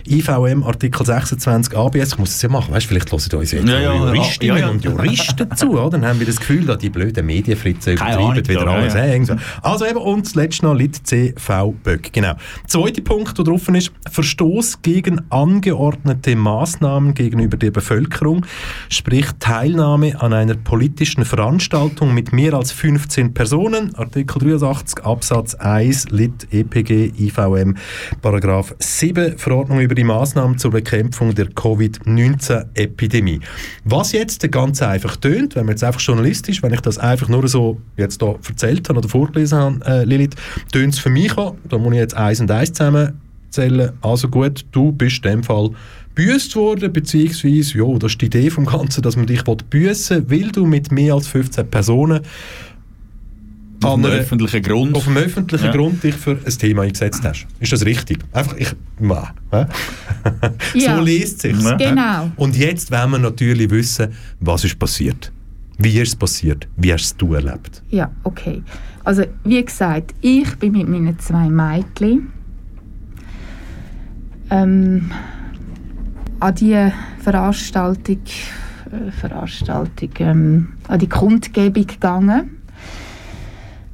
IVM Artikel 26 ABS. Ich muss es ja machen, weißt, vielleicht hören uns jetzt Ja, ja, Juristinnen ja, ja. und Juristen zu, oder? dann haben wir das Gefühl, dass die blöden Medienfritzen Keine übertreiben wieder alles. Also eben, und zuletzt noch Lit CV Böck. Genau. Zweiter Punkt, der drauf ist, Verstoß gegen angeordnete Maßnahmen gegenüber der Bevölkerung, sprich Teilnahme an einer politischen Veranstaltung mit mehr als 15 Personen, Artikel 83 Absatz 1 Lit EPG IVM Paragraph 7 Verordnung über die Maßnahmen zur Bekämpfung der Covid-19-Epidemie. Was jetzt ganz einfach tönt, wenn man jetzt einfach journalistisch, wenn ich das einfach nur so jetzt da erzählt habe oder vorgelesen habe, äh, Lilith, tönt es für mich an, da muss ich jetzt eins und eins zusammenzählen. Also gut, du bist in dem Fall büßt worden, beziehungsweise, ja, das ist die Idee vom Ganzen, dass man dich büßen will, weil du mit mehr als 15 Personen auf einem öffentlichen Grund. auf dem öffentlichen Ja. Grund dich für ein Thema eingesetzt hast. Ist das richtig? Einfach, ich, ma, hä? Ja. So liest es sich. Ja. Genau. Und jetzt wollen wir natürlich wissen, was ist passiert. Wie ist es passiert? Wie hast du es erlebt? Ja, okay. Also, wie gesagt, ich bin mit meinen zwei Mädchen ähm, an die Veranstaltung, äh, Veranstaltung ähm, an die Kundgebung gegangen.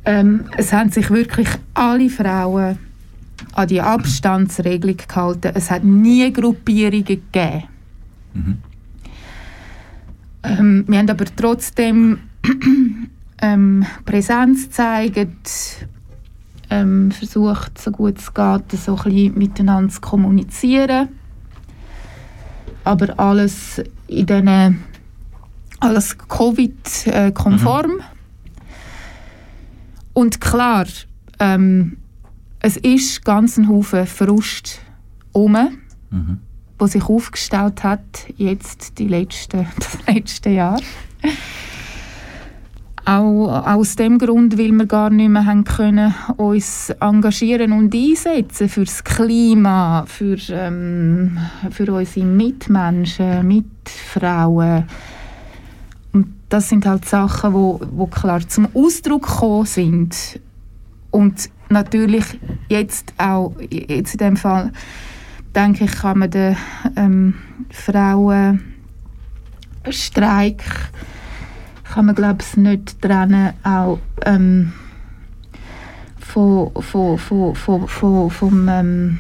Ähm, es haben sich wirklich alle Frauen an die Abstandsregelung gehalten. Es hat nie Gruppierungen gegeben. Ähm, wir haben aber trotzdem ähm, Präsenz gezeigt, ähm, versucht, so gut es geht, so ein bisschen miteinander zu kommunizieren. Aber alles in diesen alles Covid-konform. Und klar, ähm, es ist ganz ein Haufen Frust um, wo sich aufgestaut hat jetzt die letzten, das letzte Jahr. Auch aus dem Grund, weil wir gar nicht mehr haben können, uns engagieren und einsetzen für das Klima, für, ähm, für unsere Mitmenschen, Mitfrauen. Und das sind halt Sachen, wo, wo klar zum Ausdruck gekommen sind. Und natürlich jetzt auch, jetzt in dem Fall, denke ich, kann man den ähm, Frauenstreik kann man glaube ich nicht trennen auch ähm, von, von, von, von, von, vom ähm,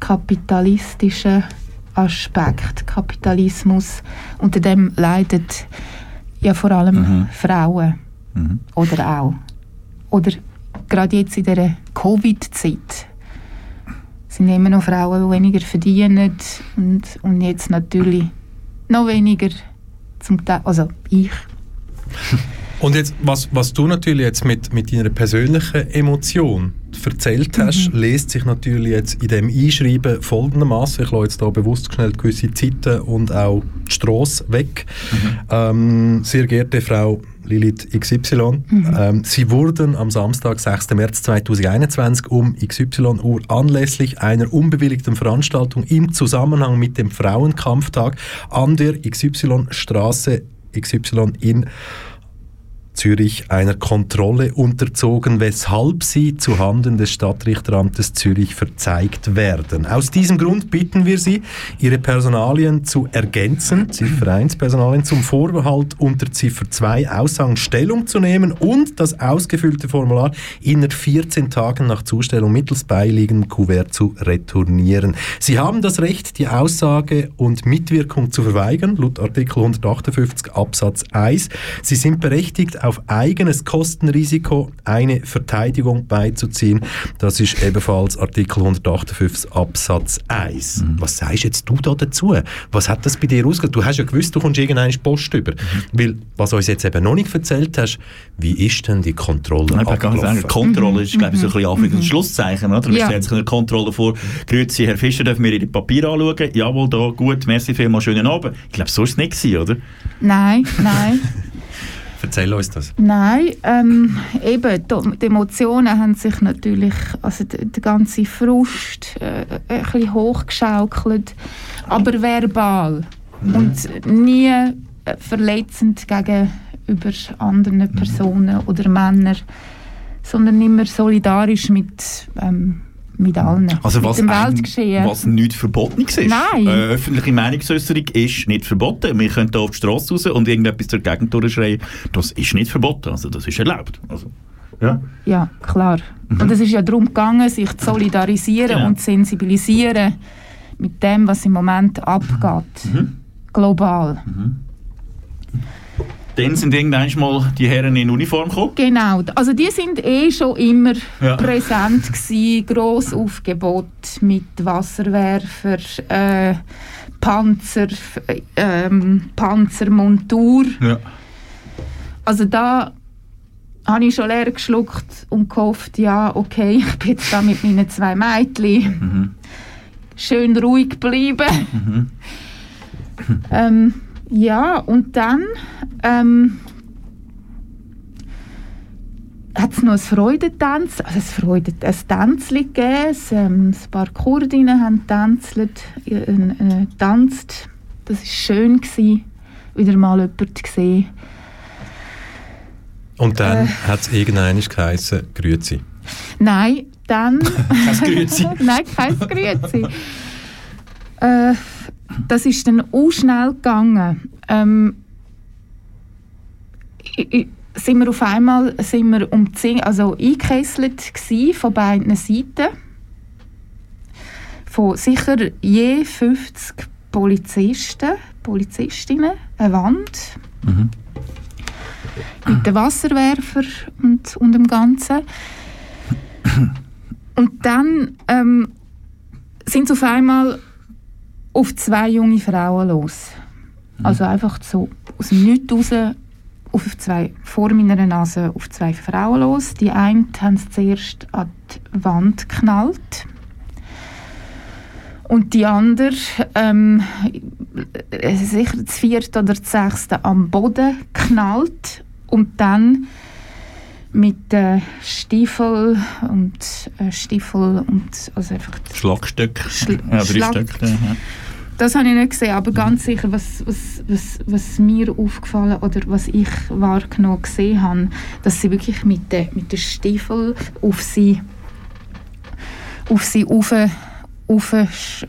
kapitalistischen Aspekt. Kapitalismus, unter dem leiden ja vor allem Mhm. Frauen. Mhm. Oder auch. Oder gerade jetzt in dieser Covid-Zeit sind immer noch Frauen, die weniger verdienen und, und jetzt natürlich noch weniger zum Teil, also ich. Und jetzt, was, was du natürlich jetzt mit, mit deiner persönlichen Emotion erzählt hast, lest sich natürlich jetzt in dem Einschreiben folgendermaßen. Ich lasse jetzt da bewusst schnell gewisse Zeiten und auch die Strasse weg. Ähm, sehr geehrte Frau Lilith XY, ähm, Sie wurden am Samstag, 6. März 2021 um XY Uhr anlässlich einer unbewilligten Veranstaltung im Zusammenhang mit dem Frauenkampftag an der XY-Straße XY in Zürich einer Kontrolle unterzogen, weshalb sie zu Handen des Stadtrichteramtes Zürich verzeigt werden. Aus diesem Grund bitten wir Sie, Ihre Personalien zu ergänzen, Ziffer 1 Personalien zum Vorbehalt unter Ziffer 2 Aussagen Stellung zu nehmen und das ausgefüllte Formular innerhalb 14 Tagen nach Zustellung mittels beiliegendem Kuvert zu retournieren. Sie haben das Recht, die Aussage und Mitwirkung zu verweigern, laut Artikel 158 Absatz 1. Sie sind berechtigt, auf eigenes Kostenrisiko eine Verteidigung beizuziehen. Das ist ebenfalls Artikel 158 Absatz 1. Was sagst jetzt du da dazu? Was hat das bei dir ausgelöst? Du hast ja gewusst, du kommst irgendeine Post über. Weil, was du uns jetzt eben noch nicht erzählt hast, wie ist denn die Kontrolle Ich kann ganz sagen, abgelaufen? Kontrolle ist, glaube ich, so ein bisschen Anführungs- und Schlusszeichen. Oder? Wir Ja. stellen sich eine Kontrolle vor. Grüezi, Herr Fischer, dürfen wir Ihre Papiere anschauen? Jawohl, da, gut, merci vielmals, schönen Abend. Ich glaube, so war es nicht, oder? Nein, nein. Erzähl uns das. Nein, ähm, eben, die, Emotionen haben sich natürlich, also der, ganze Frust äh, ein bisschen hochgeschaukelt, aber verbal und nie äh, verletzend gegenüber anderen Personen oder Männern, sondern immer solidarisch mit, ähm, mit allen, Also was, mit dem ein- Weltgeschehen. was nicht verboten ist. Nein. Äh, öffentliche Meinungsäußerung ist nicht verboten. Wir können da auf die Straße raus und irgendetwas zur Gegend durchschreien. Das ist nicht verboten. Also das ist erlaubt. Also, ja. Ja, klar. Und es ist ja darum gegangen, sich zu solidarisieren Genau. und zu sensibilisieren mit dem, was im Moment abgeht. Global. Dann sind irgendwann mal die Herren in Uniform gekommen. Genau. Also die sind eh schon immer Ja. präsent gewesen. Gross Aufgebot mit Wasserwerfer, äh, Panzer, äh, Panzermontur. Ja. Also da habe ich schon leer geschluckt und gehofft, ja, okay, ich bin jetzt da mit meinen zwei Mädchen. Schön ruhig bleiben. ähm, ja, und dann ähm, hat es noch ein Freudentanz, also ein, Freude, ein Tänzchen gegeben. Es, ähm, ein paar Kurdinnen haben tänzelt, äh, äh, getanzt. Das war schön. Gewesen. wieder mal jemanden gesehen. Und dann Äh. hat es irgendeines geheissen, Grüezi. Nein, dann... Kein Grüezi. Nein, kein Grüezi. äh, das ist dann auch schnell gegangen. Ähm, sind wir auf einmal sind wir um 10, also eingekesselt von beiden Seiten. Von sicher je 50 Polizisten, Polizistinnen, eine Wand mit den Wasserwerfer und, und dem Ganzen. Und dann ähm, sind sie auf einmal auf zwei junge Frauen los. Also einfach so aus dem Nichts raus auf zwei, vor meiner Nase auf zwei Frauen los. Die eine haben sie zuerst an die Wand geknallt. Und die andere, ähm, äh, sicher das vierte oder das sechste, am Boden geknallt. Und dann mit äh, Stiefel und äh, Stiefel und also einfach Schlagstück. Schla- ja, Schlag- Stück. Ja. Das habe ich nicht gesehen, aber ganz sicher, was, was, was, was mir aufgefallen oder was ich wahrgenommen gesehen habe, dass sie wirklich mit den mit den Stiefel auf sie auf sie rauf, rauf sch,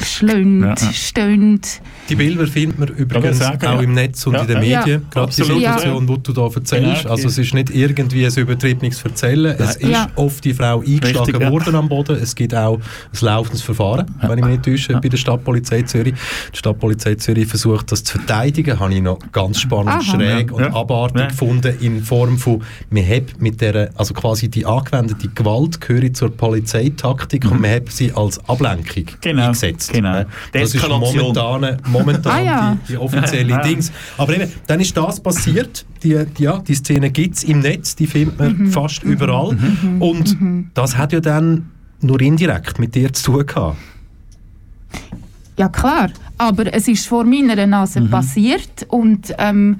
schlönt, Ja, ja. stöhnt. Die Bilder findet man übrigens sagen, auch ja. im Netz und Ja, in den. Medien. Ja. Gerade die. Situation, die du da erzählst. Genau. Also es ist nicht irgendwie ein übertriebenes Erzählen. Es ist oft die Frau eingeschlagen Richtig, ja. worden am Boden. Es gibt auch ein laufendes Verfahren, wenn ich mich nicht täusche, bei der Stadtpolizei Zürich. Die Stadtpolizei Zürich versucht, das zu verteidigen. Habe ich noch ganz spannend, Aha. schräg und Ja. abartig Ja. gefunden in Form von, man hat mit der, also quasi die angewendete Gewalt gehöre zur Polizeitaktik und man hat sie als Ablenkung Mhm. Genau, eingesetzt. genau. Das ist Deeskalation. momentan, momentan Ah, ja. die, die offizielle. Dings. Aber eben, dann ist das passiert. Die, die, ja, die Szene gibt es im Netz, die findet man Mhm. fast überall. Und das hat ja dann nur indirekt mit dir zu tun gehabt. Ja klar, aber es ist vor meiner Nase passiert und ähm,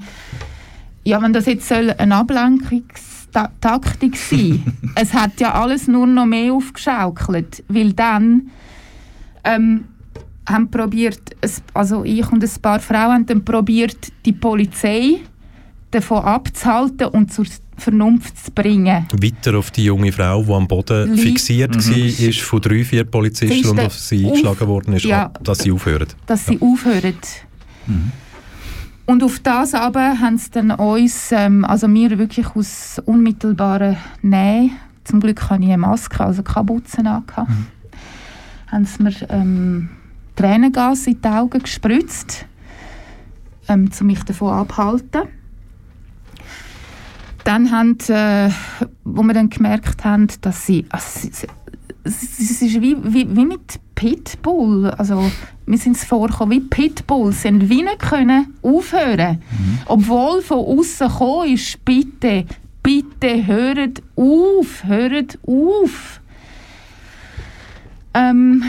ja, wenn das jetzt soll eine Ablenkungstaktik sein, es hat ja alles nur noch mehr aufgeschaukelt, weil dann ähm, haben probiert, also ich und ein paar Frauen haben dann probiert, die Polizei davon abzuhalten und zur Vernunft zu bringen. Weiter auf die junge Frau, die am Boden Lieb- fixiert war, ist von drei, vier Polizisten und auf sie auf- eingeschlagen worden ist, Ja. ab, dass sie aufhören. dass sie aufhören. Und auf das aber haben sie dann uns, ähm, also mir wirklich aus unmittelbarer Nähe, zum Glück hatte ich eine Maske, also keine Butzen angehabt, haben sie mir ähm, Tränengas in die Augen gespritzt, ähm, um mich davon abzuhalten. Dann haben, äh, wo wir dann gemerkt haben, dass sie, also es ist wie, wie, wie mit Pitbull. Also, wir sind es vorgekommen wie Pitbull. Sie haben wie nicht können aufhören. Obwohl von außen gekommen ist, bitte, bitte hört auf, hört auf. Ähm,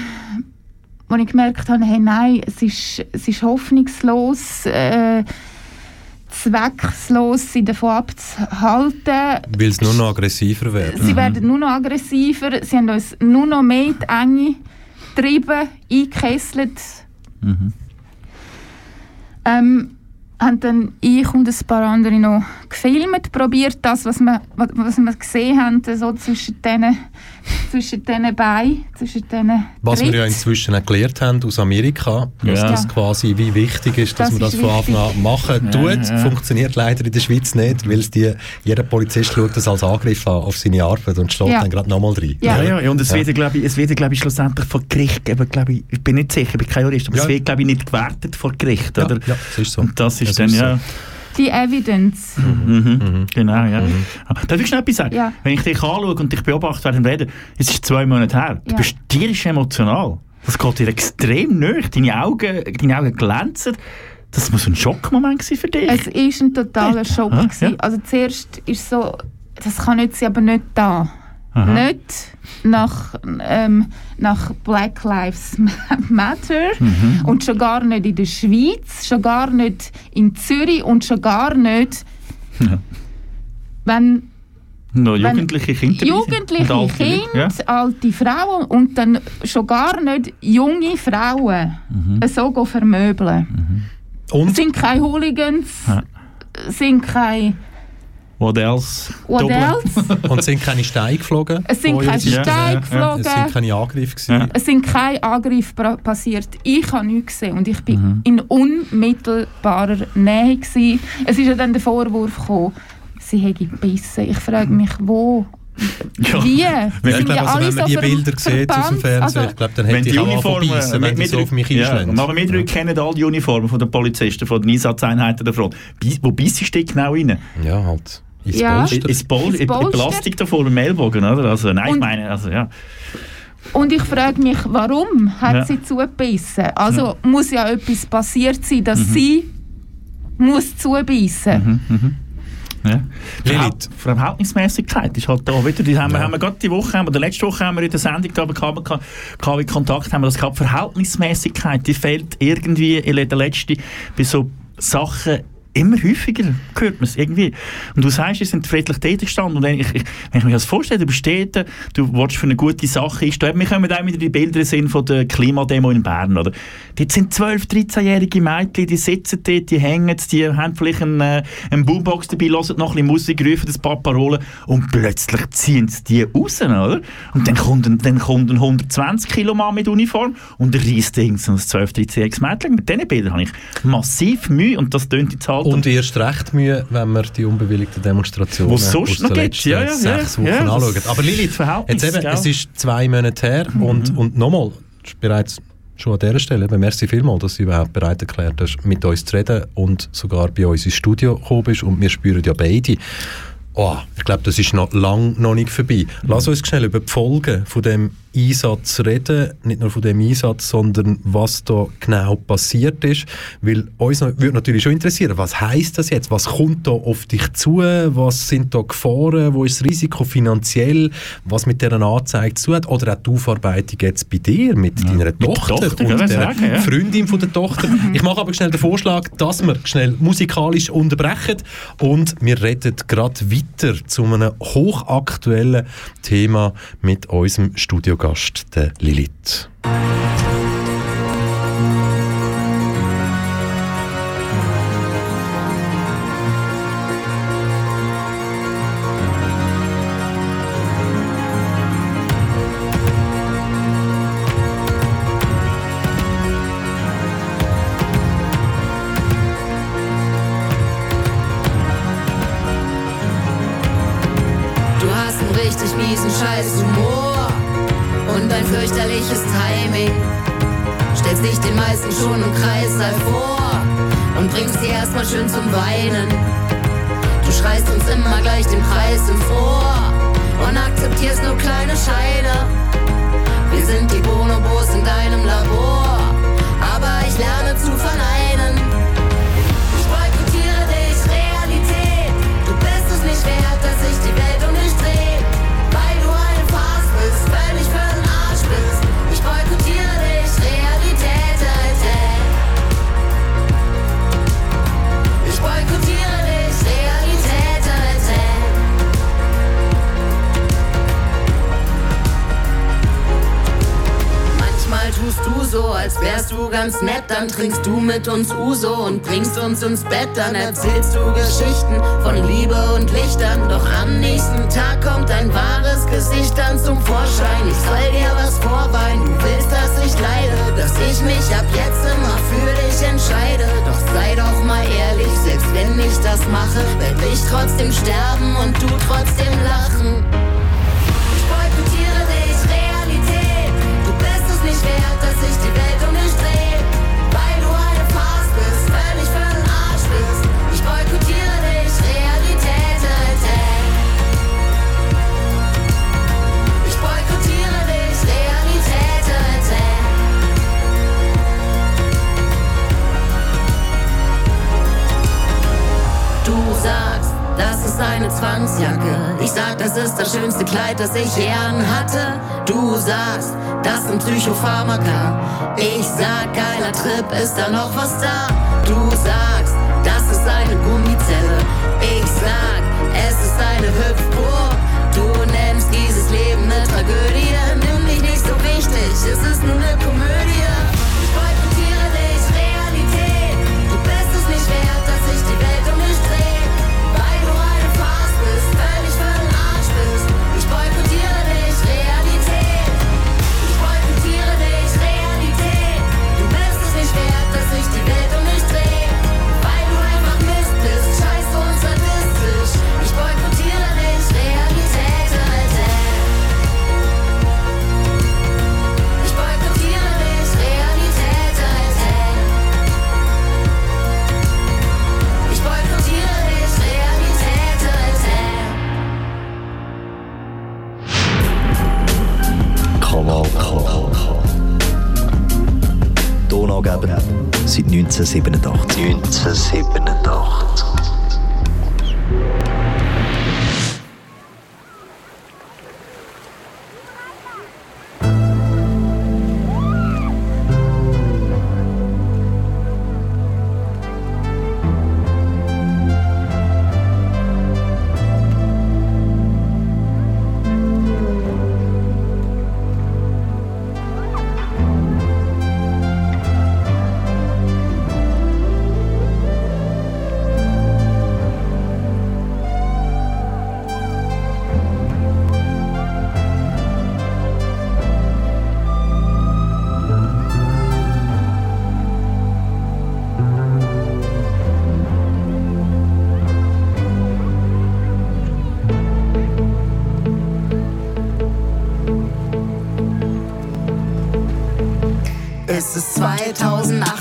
als ich gemerkt habe, hey, nein, es ist, es ist hoffnungslos, äh, zwecklos, sie davon abzuhalten, Weil es nur noch aggressiver wird. Sie werden nur noch aggressiver, sie haben uns nur noch mehr in die Enge getrieben, eingekesselt. Ähm, haben dann ich und ein paar andere noch gefilmt, probiert das, was wir, was, wir gesehen haben, so zwischen diesen zwischen diesen Beinen, zwischen diesen Was wir ja inzwischen erklärt haben aus Amerika, dass Ja. das quasi wie wichtig ist, dass Das man das von Anfang an machen Ja, tut. ja. Funktioniert leider in der Schweiz nicht, weil die, jeder Polizist schaut das als Angriff an auf seine Arbeit und steht Ja. dann gerade nochmal rein. Ja. Ja, ja, ja, und es Ja. wird, glaube ich, es wird, glaube ich, schlussendlich vor Gericht geben, glaube ich, ich bin nicht sicher, ich bin kein Jurist, aber Ja. es wird, glaube ich, nicht gewertet vor Gericht, Ja, oder? ja, das ist so. Und das ist Das dann, ist so. ja, Die Evidence. mhm. genau, ja. Darf ich schnell etwas sagen? Ja. Wenn ich dich anschaue und dich beobachte während dem Reden, es ist zwei Monate her, du Ja. bist tierisch emotional. Das geht dir extrem nahe, deine Augen, deine Augen glänzen. Das muss ein Schockmoment sein für dich. Es war ein totaler Schock. Ah, ja. Also zuerst ist so, das kann jetzt aber nicht da. Aha. Nicht nach, ähm, nach Black Lives Matter Mhm. und schon gar nicht in der Schweiz, schon gar nicht in Zürich und schon gar nicht, Ja. wenn Noch wenn jugendliche Kinder jugendliche alte Kinder, alte Frauen und dann schon gar nicht junge Frauen Mhm. so go vermöbeln. Und? sind keine Hooligans, Ja. sind keine What else? What Doppel. else? Und es sind keine Steine geflogen? Es sind keine Ihrer Seite? Steine Es sind geflogen. keine Angriffe gewesen. Es sind keine Angriffe passiert. Ich habe nichts gesehen und ich bin Mhm. in unmittelbarer Nähe. Gewesen. Es ist ja dann der Vorwurf gekommen, sie hätte gebissen. Ich frage mich, wo? Ja. Wie? Ja, Sind ich glaube, also, wenn man die ver- Bilder sieht aus dem? Fernsehen, Also, ich glaube, dann Wenn hätte die ich auch Uniformen, angefangen, wenn die so auf mich ja, einschlägt. aber wir drei kennen alle die Uniformen von den Polizisten, von den Einsatzeinheiten der Front. Wo beißt du genau rein? Ja, halt. Ins Ja. Polster. Ins Bol Ins in, in Polster. Plastik da vor dem Ellbogen, oder? Also, nein, ich Und- meine, also, ja. Und ich frage mich, warum hat Ja. sie zugebissen? Also muss ja etwas passiert sein, dass Mhm. sie muss zubissen. Ja. Lilith. Verhält- Verhältnismäßigkeit ist halt da wieder. Die haben, wir, Ja. haben wir gerade die Woche, haben wir, oder letzte Woche haben wir in der Sendung da bekommen, KW Kontakt, haben wir das gehabt. Verhältnismäßigkeit, die fehlt irgendwie in der letzten bei so Sachen immer häufiger hört man es irgendwie. Und du sagst, sie sind friedlich tätig gestanden. Und wenn ich, ich, wenn ich mir das vorstelle, du bist dort, du willst für eine gute Sache einstehen. Wir kommen auch wieder die Bilder sehen von der Klimademo in Bern. Oder? Dort sind 12-, 13-jährige Mädchen, die sitzen dort, die hängen, die haben vielleicht einen, äh, einen Boombox dabei, hören noch ein bisschen Musik, rufen ein paar Parolen und plötzlich ziehen sie die raus. Oder? Und dann kommt ein, dann kommt ein 120 Kilo Mann mit Uniform und reißt ein 12-, 13-jähriges Mädchen. Mit diesen Bildern habe ich massiv Mühe und das tönt jetzt halt Und erst recht Mühe, wenn wir die unbewilligten Demonstrationen Was sonst aus noch den gibt. letzten Ja, ja, sechs ja, Wochen ja, das anschauen. Aber Lilith, Verhältnis, jetzt eben, gell? es ist zwei Monate her und, und nochmal, bereits schon an dieser Stelle, eben, merci vielmals, dass du überhaupt bereit erklärt hast, mit uns zu reden und sogar bei uns ins Studio gekommen bist und wir spüren ja beide, oh, ich glaube, das ist noch lang noch nicht vorbei. Lass uns schnell über die Folgen von dem Einsatz reden, nicht nur von dem Einsatz, sondern was da genau passiert ist, weil uns würde natürlich schon interessieren, was heißt das jetzt, was kommt da auf dich zu, was sind da Gefahren, wo ist das Risiko finanziell, was mit dieser Anzeige zu hat, oder auch die Aufarbeitung jetzt bei dir, mit deiner Tochter, Tochter, und ja, der sagen, ja. Freundin von der Tochter. Ich mache aber schnell den Vorschlag, dass wir schnell musikalisch unterbrechen. Und wir reden gerade weiter zu einem hochaktuellen Thema mit unserem Studiogast, der Lilith. Du hast einen richtig miesen Scheiß Humor Timing. Stellst dich den meisten schon im Kreis vor und bringst sie erstmal schön zum Weinen. Du schreist uns immer gleich den Preis ins Ohr und akzeptierst nur kleine Scheine. Wir sind die Bonobos in deinem Labor, aber ich lerne zu verneinen. Ich boykottiere dich, Realität. Du bist es nicht wert, dass sich die Welt tust du so, als wärst du ganz nett, dann trinkst du mit uns Uso und bringst uns ins Bett, dann erzählst du Geschichten von Liebe und Lichtern. Doch am nächsten Tag kommt dein wahres Gesicht dann zum Vorschein. Ich soll dir was vorweinen, du willst, dass ich leide, dass ich mich ab jetzt immer für dich entscheide. Doch sei doch mal ehrlich, selbst wenn ich das mache, werd ich trotzdem sterben und du trotzdem lachen. Das ist eine Zwangsjacke. Ich sag, das ist das schönste Kleid, das ich je hatte. Du sagst, das sind Psychopharmaka. Ich sag, geiler Trip, ist da noch was da? Du sagst, das ist eine Gummizelle. Ich sag, es ist eine Hüpfburg. Du nennst dieses Leben eine Tragödie. Nimm dich nicht so wichtig, es ist nur eine Komödie.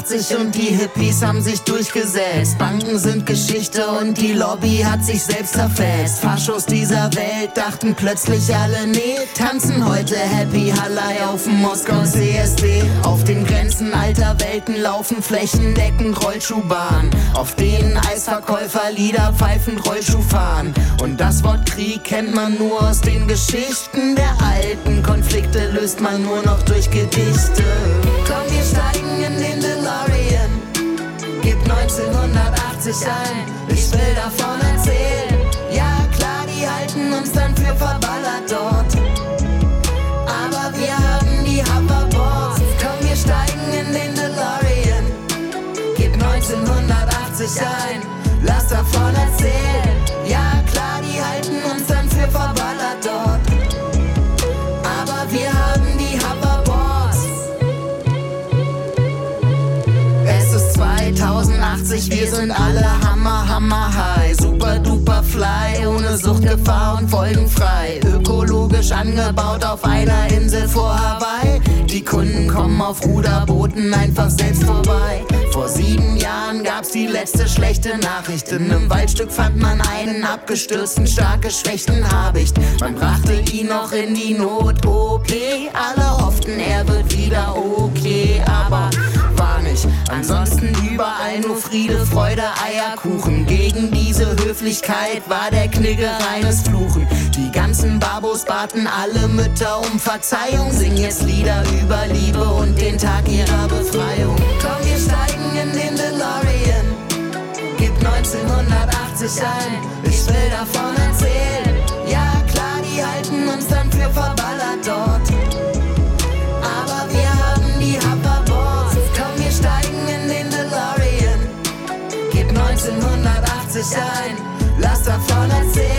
2080 und die Hippies haben sich durchgesetzt. Banken sind Geschichte und die Lobby hat sich selbst zerfetzt. Faschos dieser Welt dachten plötzlich alle, nee, tanzen heute Happy Hallei auf dem Moskau CSD. Auf den Grenzen alter Welten laufen flächendeckend Rollschuhbahnen, auf denen Eisverkäufer Lieder pfeifend Rollschuh fahren. Und das Wort Krieg kennt man nur aus den Geschichten der alten Konflikte, löst man nur noch durch Gedichte. Komm, wir steigen in den DeLorean. 1980 ein, ich will davon erzählen. Ja, klar, die halten uns dann für verballert dort. Aber wir haben die Hoverboards. Komm, wir steigen in den DeLorean. Gib 1980 ein, wir sind alle hammer, hammer high. Super duper fly, ohne Suchtgefahr und folgenfrei. Ökologisch angebaut auf einer Insel vor Hawaii. Die Kunden kommen auf Ruderbooten einfach selbst vorbei. Vor sieben Jahren gab's die letzte schlechte Nachricht. In einem Waldstück fand man einen abgestürzten, stark geschwächten Habicht. Man brachte ihn noch in die Not-OP. Alle hofften, er wird wieder okay, aber. Ansonsten überall nur Friede, Freude, Eierkuchen. Gegen diese Höflichkeit war der Knigge reines Fluchen. Die ganzen Babos baten alle Mütter um Verzeihung, singen jetzt Lieder über Liebe und den Tag ihrer Befreiung. Komm, wir steigen in den DeLorean. Gib 1980 ein, ich will davon erzählen. Ja, klar, die halten uns dann für verballert dort. 1980 ein, lass davon erzählen.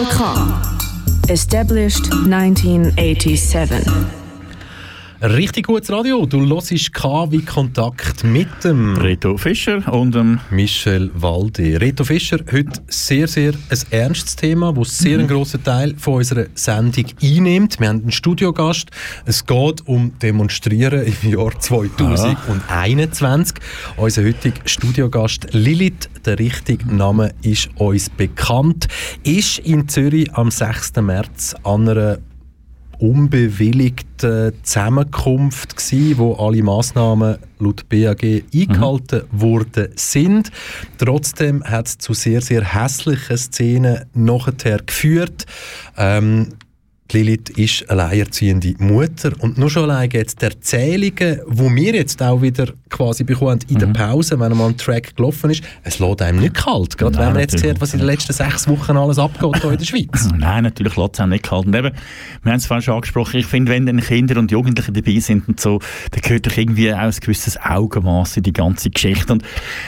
Kanal K. Established 1987. Richtig gutes Radio. Du hörst K wie Kontakt mit dem Reto Fischer und dem Michel Walde. Reto Fischer, heute sehr, sehr ein ernstes Thema, das sehr einen grossen Teil von unserer Sendung einnimmt. Wir haben einen Studiogast. Es geht um Demonstrieren im Jahr 2021. Unser heutiger Studiogast Lilith, der richtige Name ist uns bekannt, ist in Zürich am 6. März an einer unbewilligte Zusammenkunft gsi, wo alle Maßnahmen laut BAG eingehalten worden sind. Trotzdem hat es zu sehr sehr hässlichen Szenen nachher geführt. Ähm, Lilith ist alleinerziehende Mutter und nur schon allein jetzt die Erzählungen, die wir jetzt auch wieder quasi bekommen in der Pause, wenn mal ein Track gelaufen ist, es lässt einem nicht kalt. Gerade Nein, wenn man jetzt sieht, was in den letzten sechs Wochen alles abgeht hier in der Schweiz. Nein, natürlich lässt es auch nicht kalt. Und eben, wir haben es vorhin schon angesprochen, ich finde, wenn dann Kinder und Jugendliche dabei sind und so, dann gehört doch irgendwie auch ein gewisses Augenmaß in die ganze Geschichte. Und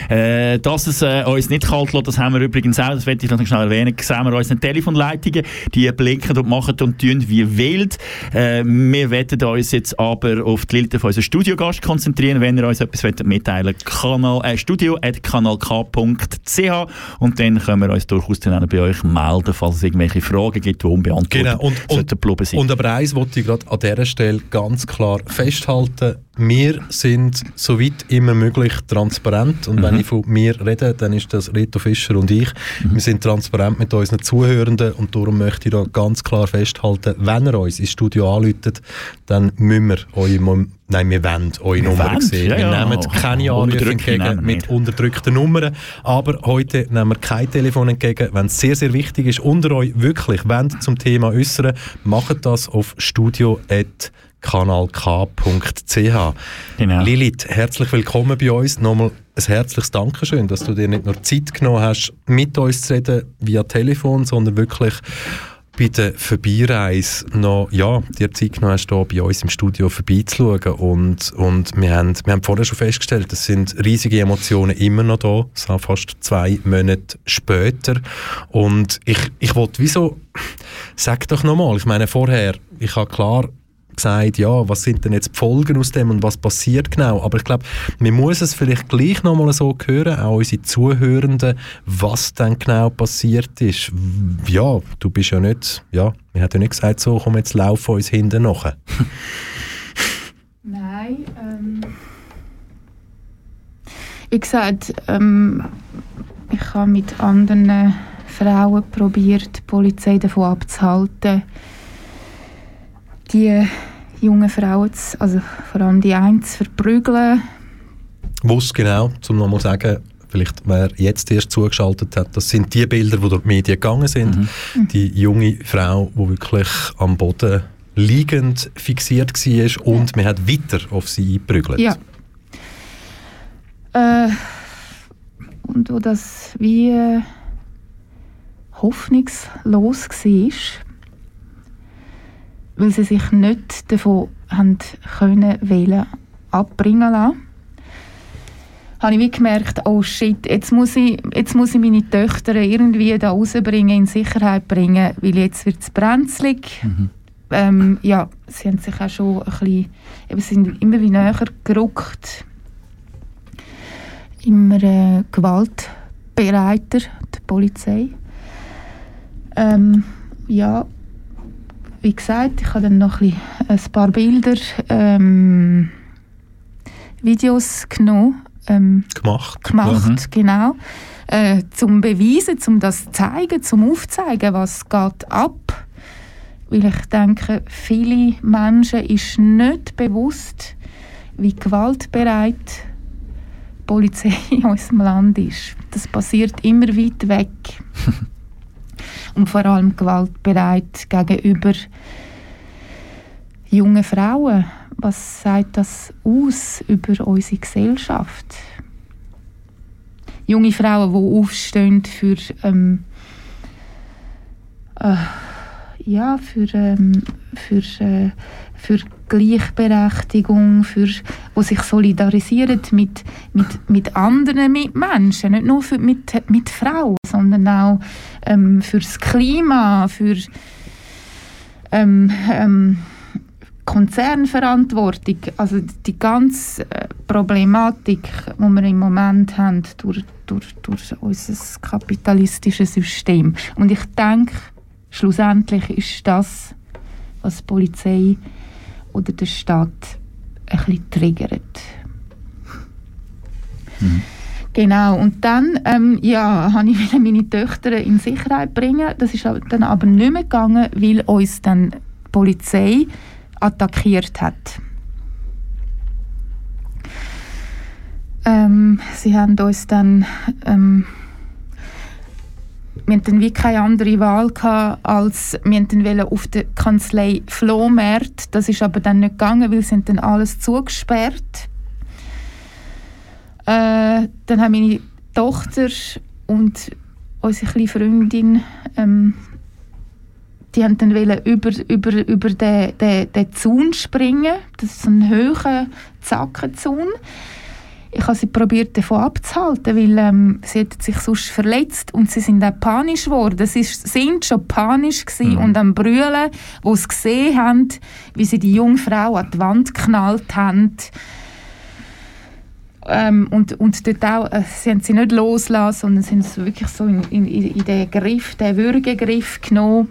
äh, dass es äh, uns nicht kalt lässt, das haben wir übrigens auch, das werde ich noch schnell erwähnen, sehen wir unsere Telefonleitungen, die blinken und machen und tun wie wild. Äh, wir werden uns jetzt aber auf die Lilith, auf unseren Studiogast konzentrieren, wenn ihr uns etwas wollt mitteilen Kanal, äh, studio.kanalk.ch und dann können wir uns durchaus dann bei euch melden, falls es irgendwelche Fragen gibt, die unbeantwortet Genau, und, geblieben sein. und aber eins wollte ich gerade an dieser Stelle ganz klar festhalten. Wir sind soweit immer möglich transparent und wenn ich von mir rede, dann ist das Reto Fischer und ich. Wir sind transparent mit unseren Zuhörenden und darum möchte ich da ganz klar festhalten, wenn ihr uns ins Studio anruft, dann müssen wir eure Nein, wir wollen eure Wir Nummer wollen, sehen. ja, wir ja. nehmen keine Anrufe entgegen mit unterdrückten Nummern. Aber heute nehmen wir kein Telefon entgegen. Wenn es sehr, sehr wichtig ist und ihr euch wirklich wollt zum Thema äußern, macht das auf studio.kanalk.ch. Genau. Lilith, herzlich willkommen bei uns. Nochmal ein herzliches Dankeschön, dass du dir nicht nur Zeit genommen hast, mit uns zu reden via Telefon, sondern wirklich bei der Vorbeireise noch, ja, dir Zeit genommen hast, hier bei uns im Studio vorbeizuschauen. Und, und wir, haben, wir haben vorher schon festgestellt, es sind riesige Emotionen immer noch da, so fast zwei Monate später. Und ich, ich wollte wieso, sag doch nochmal, ich meine vorher, ich habe klar gesagt, ja, was sind denn jetzt die Folgen aus dem und was passiert genau. Aber ich glaube, man muss es vielleicht gleich nochmal so hören, auch unsere Zuhörenden, was dann genau passiert ist. Ja, du bist ja nicht, ja, wir haben ja nicht gesagt, so, komm, jetzt lauf uns hinten nach. Nein. Ähm, wie gesagt, ähm, ich habe mit anderen Frauen probiert, die Polizei davon abzuhalten, die jungen Frauen, zu, also vor allem die eine, zu verprügeln. Was genau, zum nochmal sagen, vielleicht wer jetzt erst zugeschaltet hat, das sind die Bilder, die durch die Medien gegangen sind. Die junge Frau, die wirklich am Boden liegend fixiert war und man hat weiter auf sie eingeprügelt. Ja. Äh, und wo das wie äh, hoffnungslos war, weil sie sich nicht davon haben können wählen abbringen lassen, habe ich wie gemerkt, oh shit, jetzt muss ich, jetzt muss ich meine Töchter irgendwie da rausbringen, in Sicherheit bringen, weil jetzt wird es brenzlig. Ähm, ja, sie haben sich auch schon ein bisschen, eben, sind immer wie näher gerückt, immer äh, gewaltbereiter, die Polizei. Ähm, ja, wie gesagt, ich habe dann noch ein, bisschen, ein paar Bilder, ähm, Videos genommen, ähm, Gemacht. gemacht, genau, äh, zum beweisen, zum das zeigen, zum aufzeigen, was geht ab. Weil ich denke, viele Menschen ist nicht bewusst, wie gewaltbereit die Polizei in unserem Land ist. Das passiert immer weit weg. Und vor allem gewaltbereit gegenüber jungen Frauen. Was sagt das aus über unsere Gesellschaft? Junge Frauen, die aufstehen für, ähm, äh, ja, für, ähm, für, äh, für Gleichberechtigung, für, wo sich solidarisieren mit, mit, mit anderen Mitmenschen, nicht nur für, mit, mit Frauen, sondern auch ähm, fürs Klima, für ähm, ähm, Konzernverantwortung, also die ganze äh, Problematik, die wir im Moment haben durch, durch, durch unser kapitalistisches System. Und ich denke, schlussendlich ist das, was die Polizei oder der Staat ein bisschen triggert. Genau, und dann ähm, ja, habe ich wieder meine Töchter in Sicherheit bringen. Das ist aber- dann aber nicht mehr gegangen, weil uns dann die Polizei attackiert hat. Ähm, sie haben uns dann ähm, wir hatten dann wie keine andere Wahl gehabt, als wir dann auf der Kanzlei Flohmarkt. Das ist aber dann nicht gegangen, weil sie haben dann alles zugesperrt. Äh, dann haben meine Tochter und unsere kleine Freundin ähm, die haben dann wollen über, über, über den, den, den Zaun springen. Das ist so ein hoher Zackenzaun. Ich habe sie probiert davon abzuhalten, weil ähm, sie hätten sich sonst verletzt und sie sind auch panisch geworden. Sie sind schon panisch gewesen und am Brüllen, wo sie gesehen haben, wie sie die junge Frau an die Wand geknallt haben. Ähm, und, und dort auch, äh, sie haben sie nicht losgelassen, sondern sie wirklich so in, in, in den Griff, den Würgegriff genommen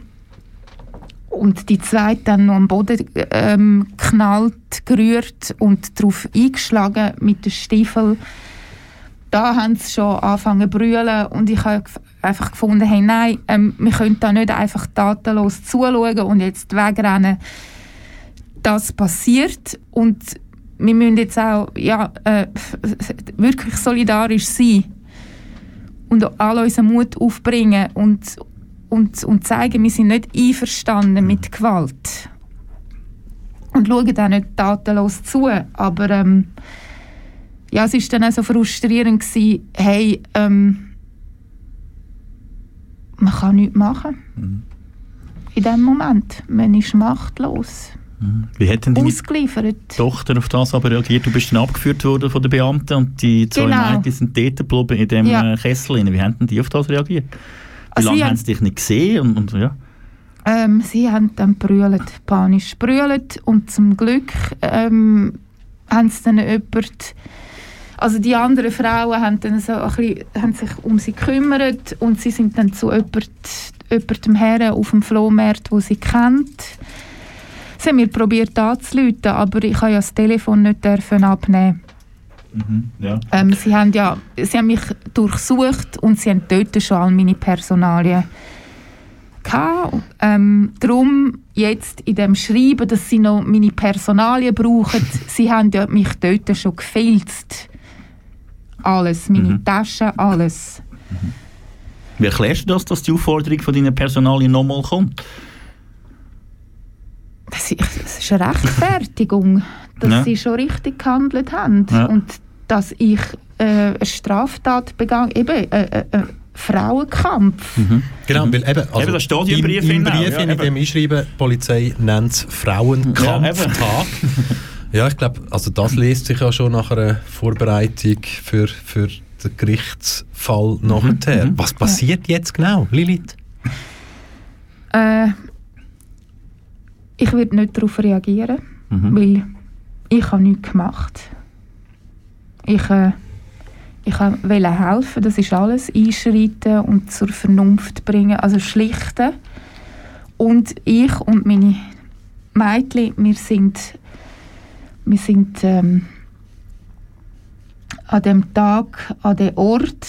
und die zweite dann noch am Boden ähm, knallt, gerührt und darauf eingeschlagen mit den Stiefeln. Da haben sie schon angefangen zu brüllen und ich habe einfach gefunden, hey, nein, ähm, wir können da nicht einfach tatenlos zuschauen und jetzt wegrennen. Das passiert und wir müssen jetzt auch ja, äh, wirklich solidarisch sein und all unseren Mut aufbringen und, und, und zeigen, wir sind nicht einverstanden mit Gewalt. Und schauen auch nicht tatenlos zu. Aber ähm, ja, es war dann auch so frustrierend, gewesen, hey, ähm, man kann nichts machen. In dem Moment. Man ist machtlos. Wie hat denn deine. Tochter auf das aber reagiert? Du bist dann abgeführt worden von den Beamten und die zwei Genau. Mädchen sind dort geblieben in dem Ja. äh, Kessel. rein. Wie haben denn die auf das reagiert? Wie Also lange haben- sie dich nicht gesehen? Und, und, ja. Ähm, sie haben dann brüllt, panisch brüllt und zum Glück ähm, haben sie dann jemand, also die anderen Frauen haben, dann so ein bisschen, haben sich um sie gekümmert und sie sind dann zu jemand, jemandem her auf dem Flohmarkt, wo sie kennt. Sie haben mir probiert anzurufen, aber ich habe ja das Telefon nicht dürfen abnehmen. Mhm. ja. Ähm, sie, haben ja, sie haben mich durchsucht und sie haben dort schon all meine Personalien gehabt. Ähm, darum jetzt in dem Schreiben, dass sie noch meine Personalien brauchen, sie haben ja mich dort schon gefilzt. Alles, meine Mhm. Taschen, alles. Wie erklärst du das, dass die Aufforderung von deinen Personalien nochmal kommt? Das ist, das ist eine Rechtfertigung, dass Ja. sie schon richtig gehandelt haben Ja. und dass ich äh, eine Straftat begangen eben äh, äh, äh, Frauenkampf. Genau, weil eben, also Eben, das steht ja im Brief im, im Brief ja, in dem Einschreiben, die Polizei nennt es Frauenkampftag. Ja, ich glaube, also das liest sich ja schon nach einer Vorbereitung für, für den Gerichtsfall nachher. mhm. Was passiert jetzt genau, Lilith? Äh, ich werde nicht darauf reagieren, Mhm. weil ich habe nichts gemacht. Ich, äh, ich wollte helfen, das ist alles. Einschreiten und zur Vernunft bringen, also schlichten. Und ich und meine Mädchen, wir sind, wir sind ähm, an dem Tag, an dem Ort,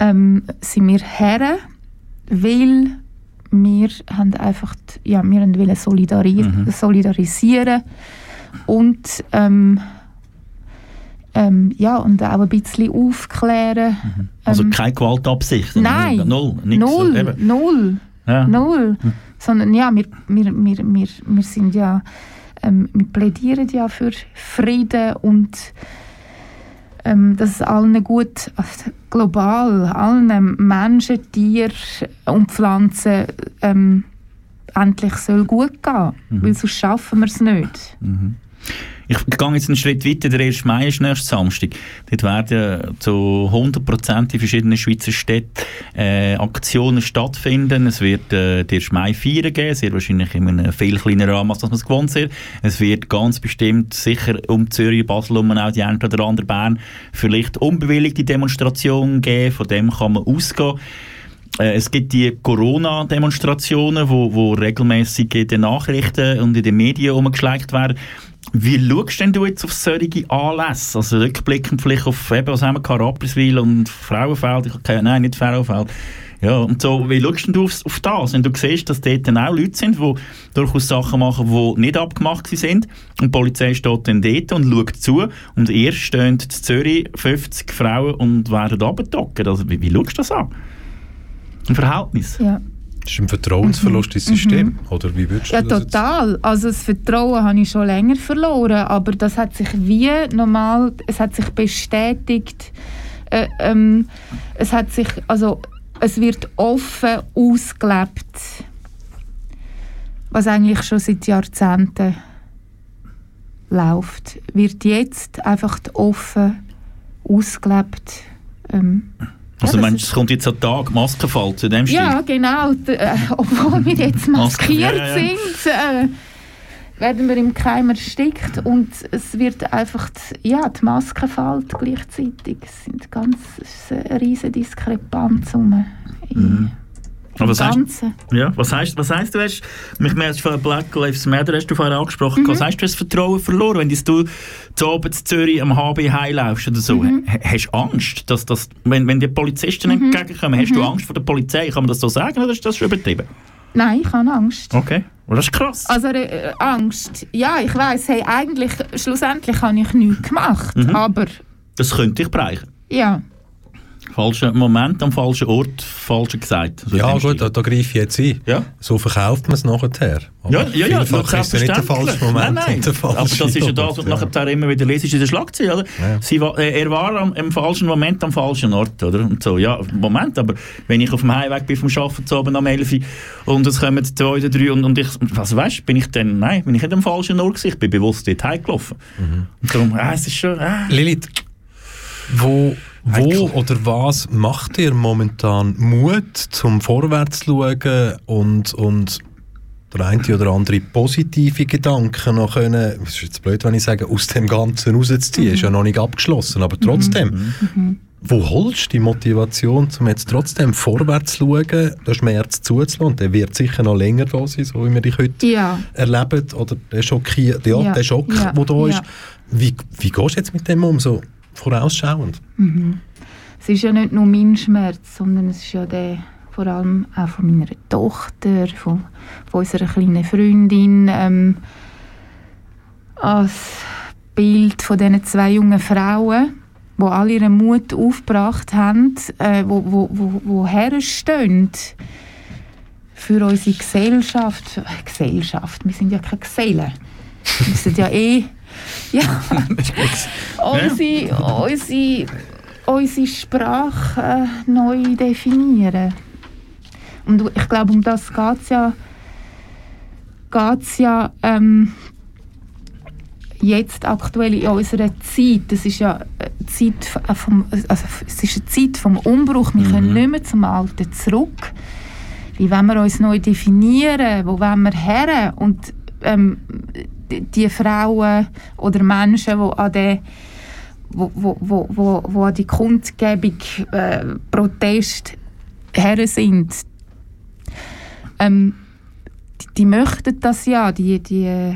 ähm, sind wir her, weil wir haben einfach, ja, wir wollen solidari Mhm. solidarisieren und ähm, ähm, ja, und auch ein bisschen aufklären. Also Ähm, keine Gewaltabsicht? Nein, Null? Nichts, null, eben. null, Ja. null. Sondern ja, wir, wir, wir, wir, wir sind ja, ähm, wir plädieren ja für Frieden und dass es allen gut, global, allen Menschen, Tieren und Pflanzen ähm, endlich soll gut gehen. Mhm. Weil sonst schaffen wir es nicht. Ich gehe jetzt einen Schritt weiter. Der 1. Mai ist nächsten Samstag. Dort werden zu 100% in verschiedenen Schweizer Städten äh, Aktionen stattfinden. Es wird äh, den 1. Mai feiern geben, sehr wahrscheinlich in einem viel kleineren Rahmen, als man es gewohnt ist. Es wird ganz bestimmt sicher um Zürich, Basel um auch die eine oder andere Bern vielleicht unbewilligte Demonstrationen geben. Von dem kann man ausgehen. Äh, Es gibt die Corona-Demonstrationen, wo, wo regelmäßig in den Nachrichten und in den Medien umgeschleicht werden. Wie schaust du jetzt auf solche Anlässe? Also rückblickend vielleicht auf, eben, was haben wir, Rapperswil und Frauenfeld? Ich, okay, nein, nicht Frauenfeld. Ja, und so, wie schaust du auf, auf das? Wenn du siehst, dass dort dann auch Leute sind, die durchaus Sachen machen, die nicht abgemacht sind und die Polizei steht dann dort und schaut zu und erst stehen in Zürich 50 Frauen und werden abgedockt. Also wie, wie schaust du das an? Ein Verhältnis. Ja. Das ist ein Vertrauensverlust ins System, oder wie würdest du Ja, das jetzt- total. Also das Vertrauen habe ich schon länger verloren, aber das hat sich wie normal, es hat sich bestätigt, äh, ähm, es hat sich, also es wird offen ausgelebt, was eigentlich schon seit Jahrzehnten läuft, wird jetzt einfach offen ausgelebt. Ähm, Also ja, meinst, es kommt jetzt ein Tag Maskenfall zu dem Stil? ja, genau. Äh, obwohl wir jetzt maskiert ja, ja. sind, äh, werden wir im Keim erstickt und es wird einfach, die, ja, die Maske fällt gleichzeitig. Es sind ganz es ist eine riesige Diskrepanz. Mhm. Aber was heißt, ja, was heißt, was heißt du hast, mich mehr von Black Lives Matter hast du vorher angesprochen, Mhm. was heißt du hast das Vertrauen verloren, wenn du zu oben zu Zürich am HB heimlaufst oder so, Mhm. Hast du Angst, dass das, wenn, wenn die Polizisten entgegenkommen, hast Mhm. du Angst vor der Polizei, kann man das so sagen oder ist das schon übertrieben? Nein, ich habe Angst. Okay, oh, das ist krass. Also äh, Angst. Ja, ich weiß, hey, eigentlich, schlussendlich habe ich nichts gemacht, Mhm. aber Das könnte dich bereichen. ja. Falscher Moment am falschen Ort, falsch gesagt. So Ja gut, da, da greife ich jetzt ein. Ja. So verkauft man es nachher. Aber Ja, ja, ja, vielfach ist ja nicht der falsche Moment Nein, nein. und der falsche Aber das ist ja das, was du nachher immer wieder lesest in der Schlagzeile, oder? Ja. Sie äh, er war am, im falschen Moment am falschen Ort, oder? Und so, ja, Moment, aber wenn ich auf dem Heimweg bin vom Arbeiten zu oben am 11 Uhr und es kommen zwei oder drei und, und ich, was weißt bin ich dann, nein, bin ich nicht am falschen Ort gewesen, ich bin bewusst dort heimgelaufen. Mhm. Und darum, ah, es ist schon, ah. Lilith, wo, wo oder was macht dir momentan Mut, zum Vorwärts zu schauen und, und der eine oder andere positive Gedanken noch können, es ist jetzt blöd, wenn ich sage, aus dem Ganzen rauszuziehen, ist ja noch nicht abgeschlossen, aber trotzdem, wo holst du die Motivation, um jetzt trotzdem vorwärts zu schauen, den Schmerz zuzulassen? Der wird sicher noch länger da sein, so wie wir dich heute Ja. erleben, oder der, Schockier, ja, Ja, der Schock, ja, der da ist. ja. Wie, wie gehst du jetzt mit dem um, so vorausschauend? Mhm. Es ist ja nicht nur mein Schmerz, sondern es ist ja der vor allem auch von meiner Tochter, von, von unserer kleinen Freundin. Ähm, als Bild von diesen zwei jungen Frauen, die alle ihren Mut aufgebracht haben, äh, wo, wo, wo, wo herstehen für unsere Gesellschaft. Gesellschaft, wir sind ja keine Gesellen. Wir sind ja eh... Ja, unsere, unsere, unsere Sprache äh, neu definieren. Und ich glaube, um das geht es ja, geht's ja ähm, jetzt aktuell in unserer Zeit. Das ist ja eine Zeit f- äh, vom, also es ist eine Zeit vom Umbruch. Wir können nicht mehr zum Alten zurück. Wie wollen wir uns neu definieren? Wo wollen wir her? Und ähm, die, Frauen oder Menschen, die an der wo, wo, wo, wo, wo an die Kundgebung äh, Protest her sind, ähm, die, die möchten das ja, die, die, äh,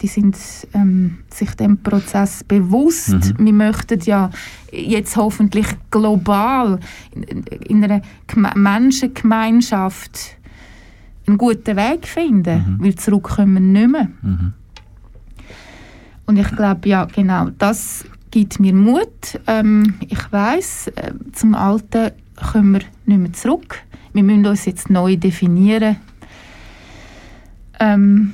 die sind ähm, sich dem Prozess bewusst. Wir möchten ja jetzt hoffentlich global in, in einer Geme Menschengemeinschaft einen guten Weg finden, weil zurück können wir nicht mehr. Und ich glaube, ja, genau, das gibt mir Mut. Ähm, ich weiß, äh, zum Alten kommen wir nicht mehr zurück. Wir müssen uns jetzt neu definieren. Ähm,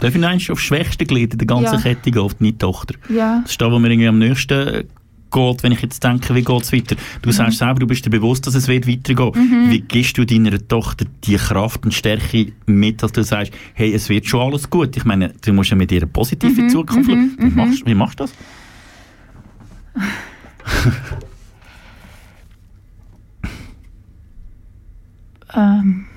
Darf ich aufs schwächste Glied in der ganzen Ja. Kette gehen, auf deine Tochter? ja, Das ist da, wo mir irgendwie am nächsten geht, wenn ich jetzt denke, wie geht es weiter. Du sagst selber, du bist dir bewusst, dass es wird weitergehen. Wie gibst du deiner Tochter die Kraft und Stärke mit, dass du sagst, hey, es wird schon alles gut. Ich meine, du musst ja mit ihr eine positive Zukunft schauen. Wie, machst, wie machst du das? ähm,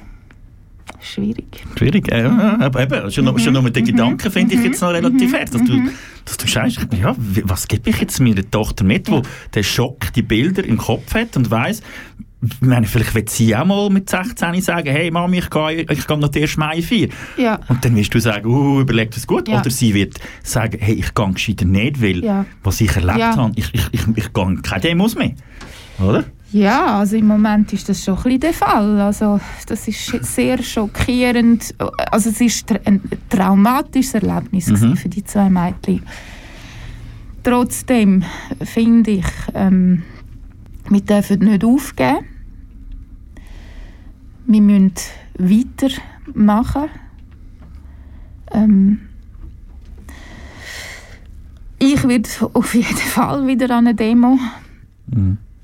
schwierig. Schwierig, äh, aber eben, schon, nur- schon nur mit den Gedanken finde ich jetzt noch relativ hart, dass du, dass du sagst, ja, was gebe ich jetzt meiner Tochter mit, wo der Schock die Bilder im Kopf hat und weiss, ich meine, vielleicht wird sie auch mal mit 16 sagen, hey Mami, ich gehe, ich gehe noch erste Mai feiern. Ja, Und dann wirst du sagen, uh, überleg das gut. Ja. Oder sie wird sagen, hey, ich gehe gescheiter nicht, weil Ja. was ich erlebt Ja. habe, ich, ich, ich, ich gehe keine Demos mehr. Oder? ja, also im Moment ist das schon ein bisschen der Fall. Also das ist sehr schockierend. Also es ist ein traumatisches Erlebnis gewesen für die zwei Mädchen. Trotzdem finde ich, ähm, Wir dürfen nicht aufgeben. Wir müssen weitermachen. Ähm, ich werde auf jeden Fall wieder an eine Demo.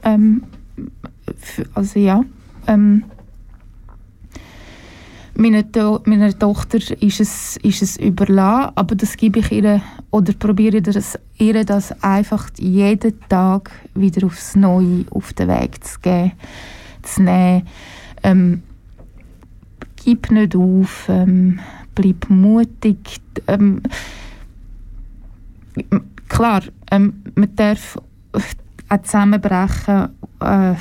Ähm, also ja. Ähm, meiner, to meiner Tochter ist es, ist es überlassen, aber das gebe ich ihr oder probiere das, ihr das einfach jeden Tag wieder aufs Neue auf den Weg zu geben, zu nehmen. Ähm, gib nicht auf, ähm, bleib mutig. Ähm, klar, ähm, man darf auch zusammenbrechen. Äh,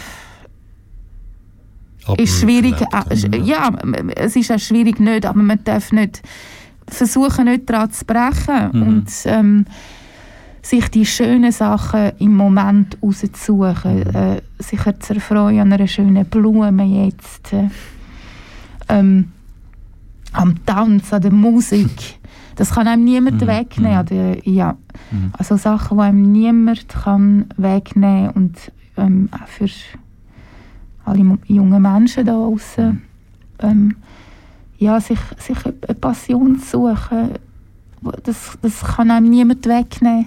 ist schwierig. Äh, ja, m- es ist auch schwierig nicht, aber man darf nicht versuchen, nicht daran zu brechen Mhm. und ähm, sich die schönen Sachen im Moment rauszusuchen, Mhm. äh, sich zu erfreuen an einer schönen Blume jetzt, äh, ähm, am Tanz, an der Musik. Das kann einem niemand Mhm. wegnehmen. Mhm. Oder, ja. Mhm. Also Sachen, die einem niemand kann wegnehmen und ähm, auch für alle jungen Menschen da draußen ähm, ja, sich, sich eine eine Passion zu suchen, das, das kann einem niemand wegnehmen.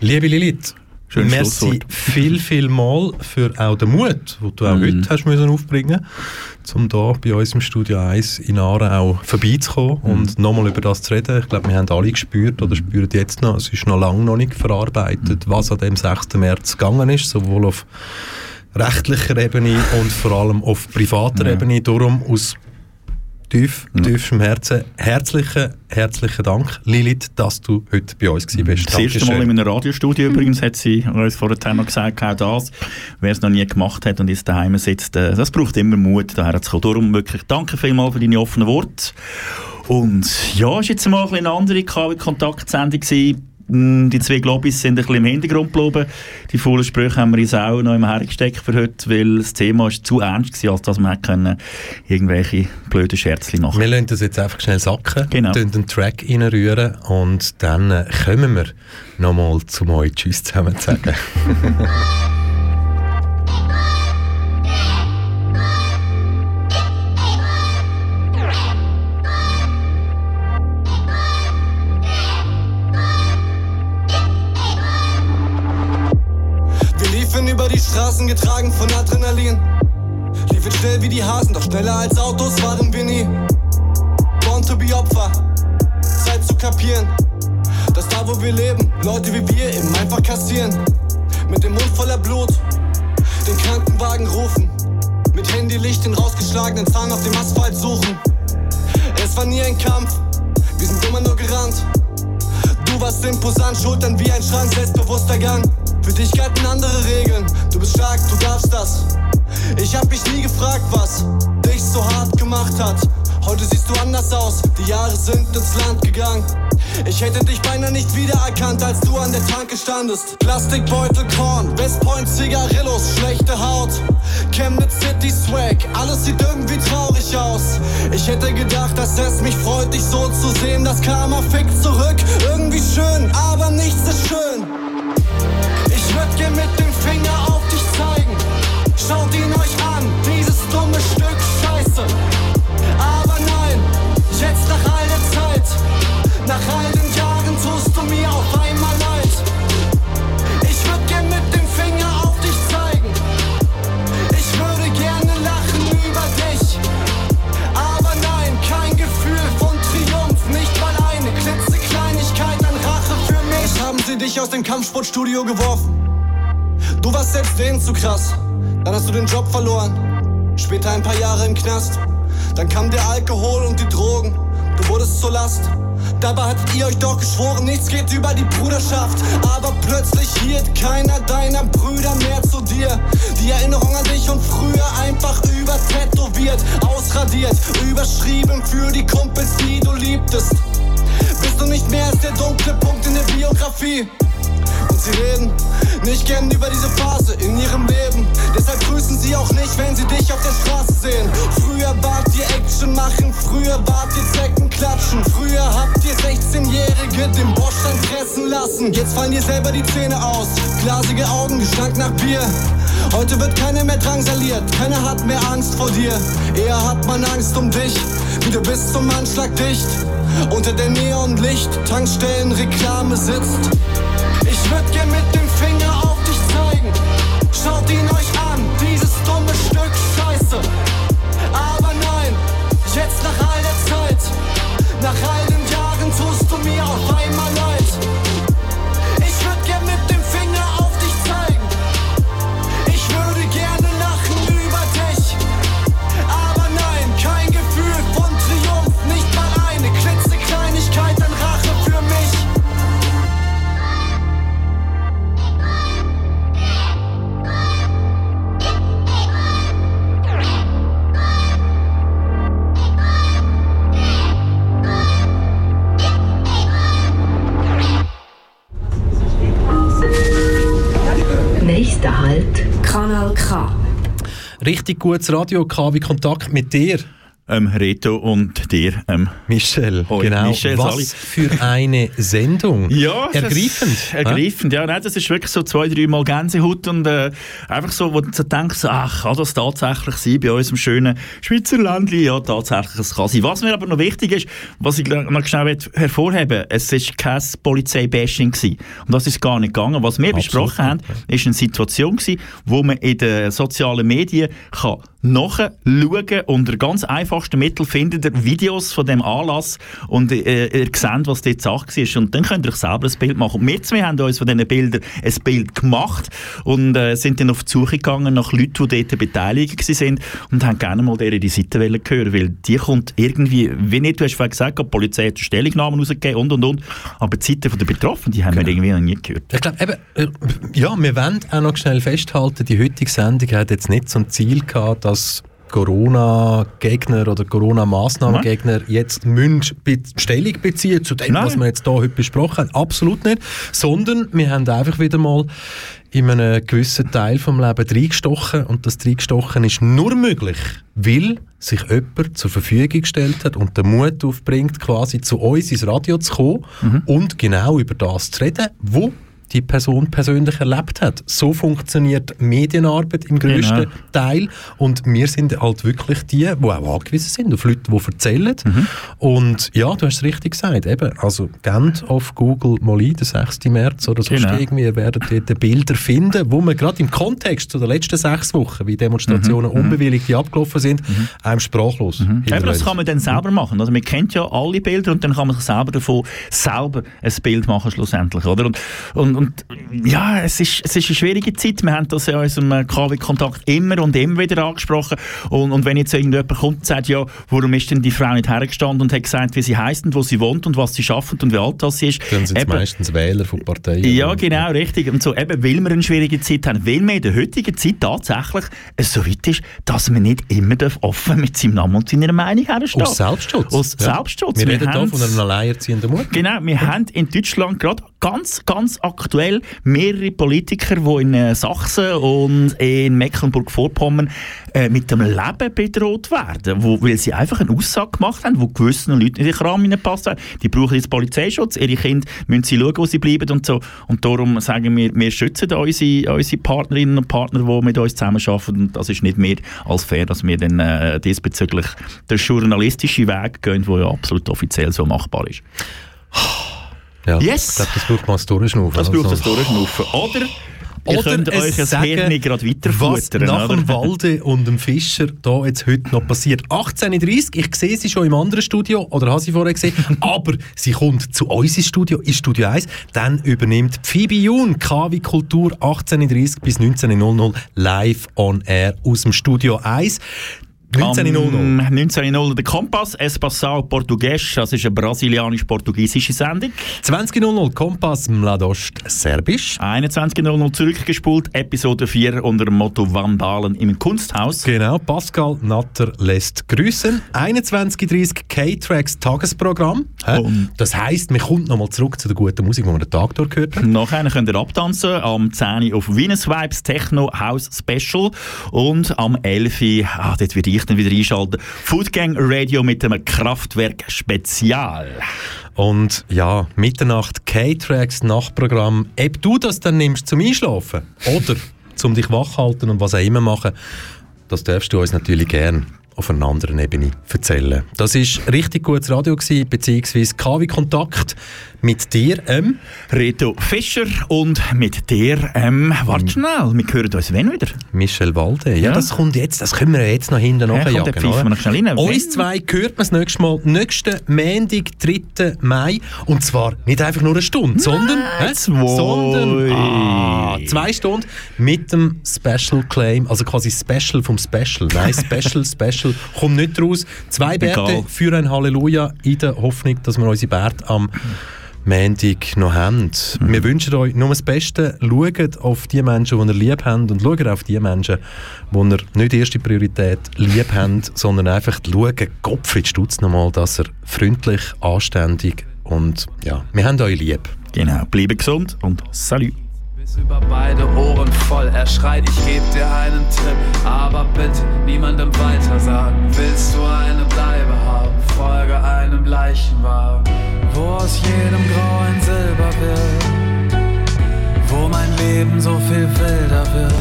Liebe Lilith, Schönes merci viel, viel mal für auch den Mut, den du auch Mhm. heute hast müssen aufbringen um hier bei uns im Studio 1 in Aaren auch vorbeizukommen Mhm. und nochmal über das zu reden. Ich glaube, wir haben alle gespürt oder spüren jetzt noch, es ist noch lange noch nicht verarbeitet, Mhm. was an dem 6. März gegangen ist, sowohl auf rechtlicher Ebene und vor allem auf privater Ja. Ebene. Darum aus tief, Ja. tiefstem Herzen herzlichen, herzlichen Dank, Lilith, dass du heute bei uns gewesen bist. Das erste Mal Dankeschön. in einem Radiostudio übrigens hat sie uns vorher noch gesagt, auch das, wer es noch nie gemacht hat und jetzt daheim sitzt, äh, das braucht immer Mut, daher zu kommen. Darum wirklich danke vielmals für deine offenen Worte. Und ja, es war jetzt mal ein bisschen eine andere KW-Kontaktsendung gewesen. Die zwei Globis sind ein bisschen im Hintergrund geblieben. Die faulen Sprüche haben wir uns auch noch im hergesteckt für heute, weil das Thema ist zu ernst war, als dass man können irgendwelche blöden Scherzchen machen Wir lassen das jetzt einfach schnell sacken, Genau. den Track reinrühren und dann äh, kommen wir nochmal zu euch Tschüss zusammen zu sagen. Straßen, getragen von Adrenalin. Liefen schnell wie die Hasen, doch schneller als Autos waren wir nie. Born to be Opfer, Zeit zu kapieren. Dass da, wo wir leben, Leute wie wir eben einfach kassieren. Mit dem Mund voller Blut, den Krankenwagen rufen. Mit Handylicht den rausgeschlagenen Zahn auf dem Asphalt suchen. Es war nie ein Kampf, wir sind immer nur gerannt. Du warst imposant, Schultern wie ein Schrank, selbstbewusster Gang. Für dich galten andere Regeln, du bist stark, du darfst das. Ich hab mich nie gefragt, was dich so hart gemacht hat. Heute siehst du anders aus, die Jahre sind ins Land gegangen. Ich hätte dich beinahe nicht wiedererkannt, als du an der Tanke standest. Plastikbeutel, Korn, Westpoint, Zigarillos, schlechte Haut. Chemnitz City Swag, alles sieht irgendwie traurig aus. Ich hätte gedacht, dass es mich freut, dich so zu sehen. Das Karma fickt zurück, irgendwie schön, aber nichts ist schön. Schaut ihn euch an, dieses dumme Stück Scheiße. Aber nein, jetzt nach all der Zeit, nach all den Jahren tust du mir auf einmal leid. Ich würd gern mit dem Finger auf dich zeigen. Ich würde gerne lachen über dich. Aber nein, kein Gefühl von Triumph, nicht mal eine klitzekleinigkeit an Rache für mich. Haben sie dich aus dem Kampfsportstudio geworfen? Du warst selbst denen zu krass. Dann hast du den Job verloren. Später ein paar Jahre im Knast. Dann kam der Alkohol und die Drogen. Du wurdest zur Last. Dabei hattet ihr euch doch geschworen, nichts geht über die Bruderschaft. Aber plötzlich hielt keiner deiner Brüder mehr zu dir. Die Erinnerung an dich und früher einfach übertätowiert, ausradiert, überschrieben für die Kumpels, die du liebtest. Bist du nicht mehr als der dunkle Punkt in der Biografie? Und sie reden nicht gern über diese Phase in ihrem Leben. Deshalb grüßen sie auch nicht, wenn sie dich auf der Straße sehen. Früher wart ihr Action machen, früher wart ihr Zecken klatschen. Früher habt ihr 16-Jährige den Bordstein fressen lassen. Jetzt fallen dir selber die Zähne aus. Glasige Augen, Gestank nach Bier. Heute wird keiner mehr drangsaliert, keiner hat mehr Angst vor dir. Eher hat man Angst um dich, wie du bist zum Anschlag dicht. Unter der Neonlicht, Tankstellen, Reklame sitzt. Ich würd gern mit dem Finger auf dich zeigen. Schaut ihn euch an, dieses dumme Stück Scheiße. Aber nein, jetzt nach all der Zeit, nach all den Jahren tust du mir auf einmal leid. Richtig gutes Radio, KW Kontakt mit dir. Ähm, Reto und dir, ähm, Michel, Hoi, genau. Michel, Was Sali. für eine Sendung. Ja, Ergreifend. Das, ergreifend, ja. Nein, das ist wirklich so zwei, dreimal Gänsehaut und äh, einfach so, wo du so denkst, ach, kann das tatsächlich sein bei unserem schönen Schweizer Ländli? Ja, tatsächlich, es kann sein. Was mir aber noch wichtig ist, was ich noch schnell hervorheben es ist kein Polizeibashing gewesen. Und das ist gar nicht gegangen. Was wir Absolut besprochen haben, ist eine Situation gewesen, wo man in den sozialen Medien kann nachschauen unter ganz einfachsten Mitteln findet ihr Videos von dem Anlass und äh, ihr seht, was dort Sache war. Und dann könnt ihr euch selber ein Bild machen. Und wir zwei haben uns von diesen Bildern ein Bild gemacht und äh, sind dann auf die Suche gegangen nach Leuten, die dort beteiligt waren und haben gerne mal deren die Seite hören, weil die kommt irgendwie, wie nicht, du hast vorhin gesagt, die Polizei hat Stellungnahmen rausgegeben und und und, aber die Seite der Betroffenen, die haben wir irgendwie noch nie gehört. Ich glaube, eben, äh, ja, wir wollen auch noch schnell festhalten, die heutige Sendung hat jetzt nicht zum Ziel gehabt, dass Corona-Gegner oder Corona-Massnahmengegner jetzt müssen be Stellung beziehen zu dem, Nein. was wir jetzt hier heute besprochen haben. Absolut nicht. Sondern wir haben einfach wieder mal in einem gewissen Teil vom Leben reingestochen und das reingestochen ist nur möglich, weil sich jemand zur Verfügung gestellt hat und den Mut aufbringt, quasi zu uns ins Radio zu kommen und genau über das zu reden, wo die Person persönlich erlebt hat. So funktioniert Medienarbeit im grössten Genau. Teil und wir sind halt wirklich die, die auch angewiesen sind auf Leute, die erzählen. Und ja, du hast es richtig gesagt, eben, also gebt auf Google mal ein, den 6. März oder so Genau. irgendwie, ihr werdet dort Bilder finden, wo man gerade im Kontext zu den letzten sechs Wochen, wie Demonstrationen unbewilligt abgelaufen sind, einem sprachlos Eben, das kann man dann selber machen. Also man kennt ja alle Bilder und dann kann man sich selber davon selber ein Bild machen schlussendlich, oder? Und, und, und ja, es ist, es ist eine schwierige Zeit. Wir haben das ja in unserem KW-Kontakt immer und immer wieder angesprochen. Und, und wenn jetzt irgendjemand kommt und sagt, ja, warum ist denn die Frau nicht hergestanden und hat gesagt, wie sie heisst und wo sie wohnt und was sie schafft und wie alt das sie ist. Dann sind es meistens Wähler von Parteien. ja, genau, richtig. Und so eben, weil wir eine schwierige Zeit haben, weil wir in der heutigen Zeit tatsächlich es so weit ist, dass man nicht immer darf offen mit seinem Namen und seiner Meinung herstehen Aus Selbstschutz. Aus Ja. Selbstschutz. Wir reden hier von einer alleinerziehenden Mutter. Genau, wir haben in Deutschland gerade ganz, ganz aktuell mehrere Politiker, die in äh, Sachsen und in Mecklenburg-Vorpommern äh, mit dem Leben bedroht werden, wo, weil sie einfach eine Aussage gemacht haben, wo gewissen Leuten in den Kram hineingepasst haben. Die brauchen jetzt Polizeischutz, ihre Kinder müssen sie schauen, wo sie bleiben und so. Und darum sagen wir, wir schützen unsere, unsere Partnerinnen und Partner, die mit uns zusammenarbeiten. Und das ist nicht mehr als fair, dass wir dann äh, diesbezüglich den journalistischen Weg gehen, der ja absolut offiziell so machbar ist. Ja, Yes. Ich glaube, das braucht mal ein Durchschnaufen. Das Also braucht das Durchschnaufen. Oder ihr Oder könnt es euch sagen, Hirn gerade Was weiterfuttern. nach oder? dem Walde und dem Fischer da jetzt heute noch passiert. 18.30 ich sehe sie schon im anderen Studio, oder habe sie vorher gesehen, aber sie kommt zu uns ins Studio, ins Studio 1, dann übernimmt Phoebe Jun KW Kultur 18.30 bis 19.00 live on air aus dem Studio 1. 19.00 Am 19.00 der Kompass, Espaçao Português, das ist eine brasilianisch-portugiesische Sendung. 20.00 Kompass Mladost Serbisch. 21.00 zurückgespult, Episode 4 unter dem Motto Vandalen im Kunsthaus. Genau, Pascal Natter lässt grüßen. 21.30 K-Tracks Tagesprogramm. Das heisst, man kommt nochmal zurück zu der guten Musik, die man den Tag durch gehört hat. Nachher könnt ihr abtanzen, am 10 Uhr auf Venus Vibes Techno House Special und am 11 Uhr, ah, dort werde ich gleich dann wieder einschalten. Foodgang Radio mit einem Kraftwerk-Spezial. Und ja, Mitternacht, K-Tracks, Nachtprogramm. Ob du das dann nimmst zum Einschlafen oder zum dich wach halten und was auch immer machen, das darfst du uns natürlich gern auf einer anderen Ebene erzählen. Das ist richtig gutes Radio gewesen, beziehungsweise KW Kontakt mit dir, ähm, Reto Fischer und mit dir, ähm, warte schnell, wir hören uns wenn wieder? Michel Walde. Ja, Ja. das kommt jetzt, das können wir jetzt noch hinten Ja, nachjagen. wir noch schnell rein. Uns zwei hört man das nächste Mal, nächsten Montag, 3. Mai. Und zwar nicht einfach nur eine Stunde, sondern, hä? zwei. sondern ah, zwei Stunden mit dem Special Claim, also quasi Special vom Special. Nein, Special, Special, kommt nicht raus. Zwei Bärte für ein Halleluja in der Hoffnung, dass wir unsere Bärte am Montag noch haben. Wir wünschen euch nur das Beste. Schaut auf die Menschen, die ihr lieb habt und schaut auf die Menschen, die ihr nicht erste Priorität lieb habt, sondern einfach schaut, Gottfried Stutz nochmal, dass er freundlich, anständig und ja, wir haben euch lieb. Genau, bleibe gesund und salut. Bis über beide Ohren voll. Er schreit, ich geb dir einen Tipp, aber bitte niemandem weiter sagen. Willst du eine Bleibe haben? Folge einem Leichenwagen, wo aus jedem Grau ein Silber wird, wo mein Leben so viel wilder wird,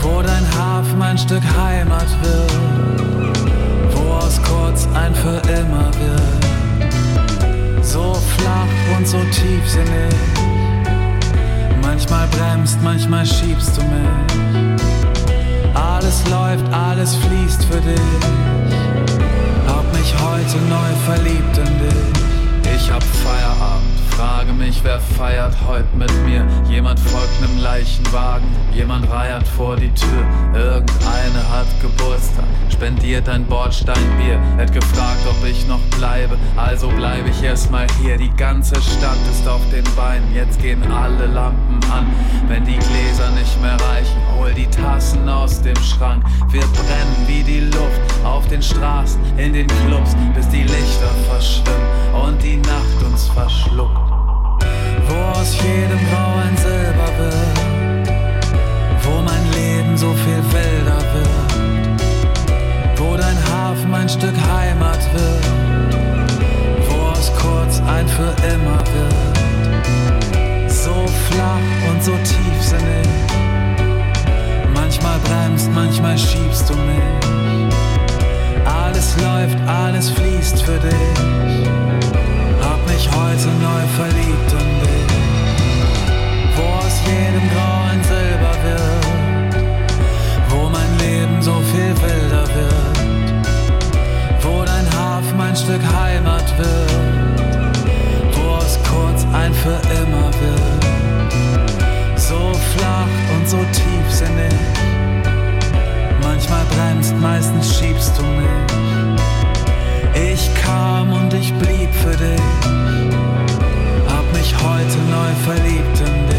wo dein Hafen ein Stück Heimat wird, wo aus kurz ein für immer wird. So flach und so tiefsinnig. Manchmal bremst, manchmal schiebst du mich. Alles läuft, alles fließt für dich. Hab mich heute neu verliebt in dich. Ich hab Feierabend, frage mich, wer feiert heute mit mir. Jemand folgt nem Leichenwagen, jemand reiert vor die Tür. Irgendeine hat Geburtstag, spendiert ein Bordsteinbier. Hätt gefragt, ob ich noch bleibe, also bleibe ich erstmal hier. Die ganze Stadt ist auf den Beinen, jetzt gehen alle Lampen an. Wenn die Gläser nicht mehr reichen, hol die Tassen aus dem Schrank. Wir brennen wie die Luft auf den Straßen, in den Clubs, bis die Lichter verschwimmen und die Nacht uns verschluckt. Wo aus jedem Grau ein Silber wird, wo mein Leben so viel wilder wird, wo dein Hafen ein Stück Heimat wird, wo aus kurz ein für immer wird. So flach und so tiefsinnig, manchmal bremst, manchmal schiebst du mich. Alles läuft, alles fließt für dich. Hab mich heute neu verliebt in dich. Jedem Grau ein Silber wird. Wo mein Leben so viel wilder wird. Wo dein Hafen ein Stück Heimat wird. Wo aus kurz ein für immer wird. So flach und so tiefsinnig. Manchmal bremst, meistens schiebst du mich. Ich kam und ich blieb für dich. Hab mich heute neu verliebt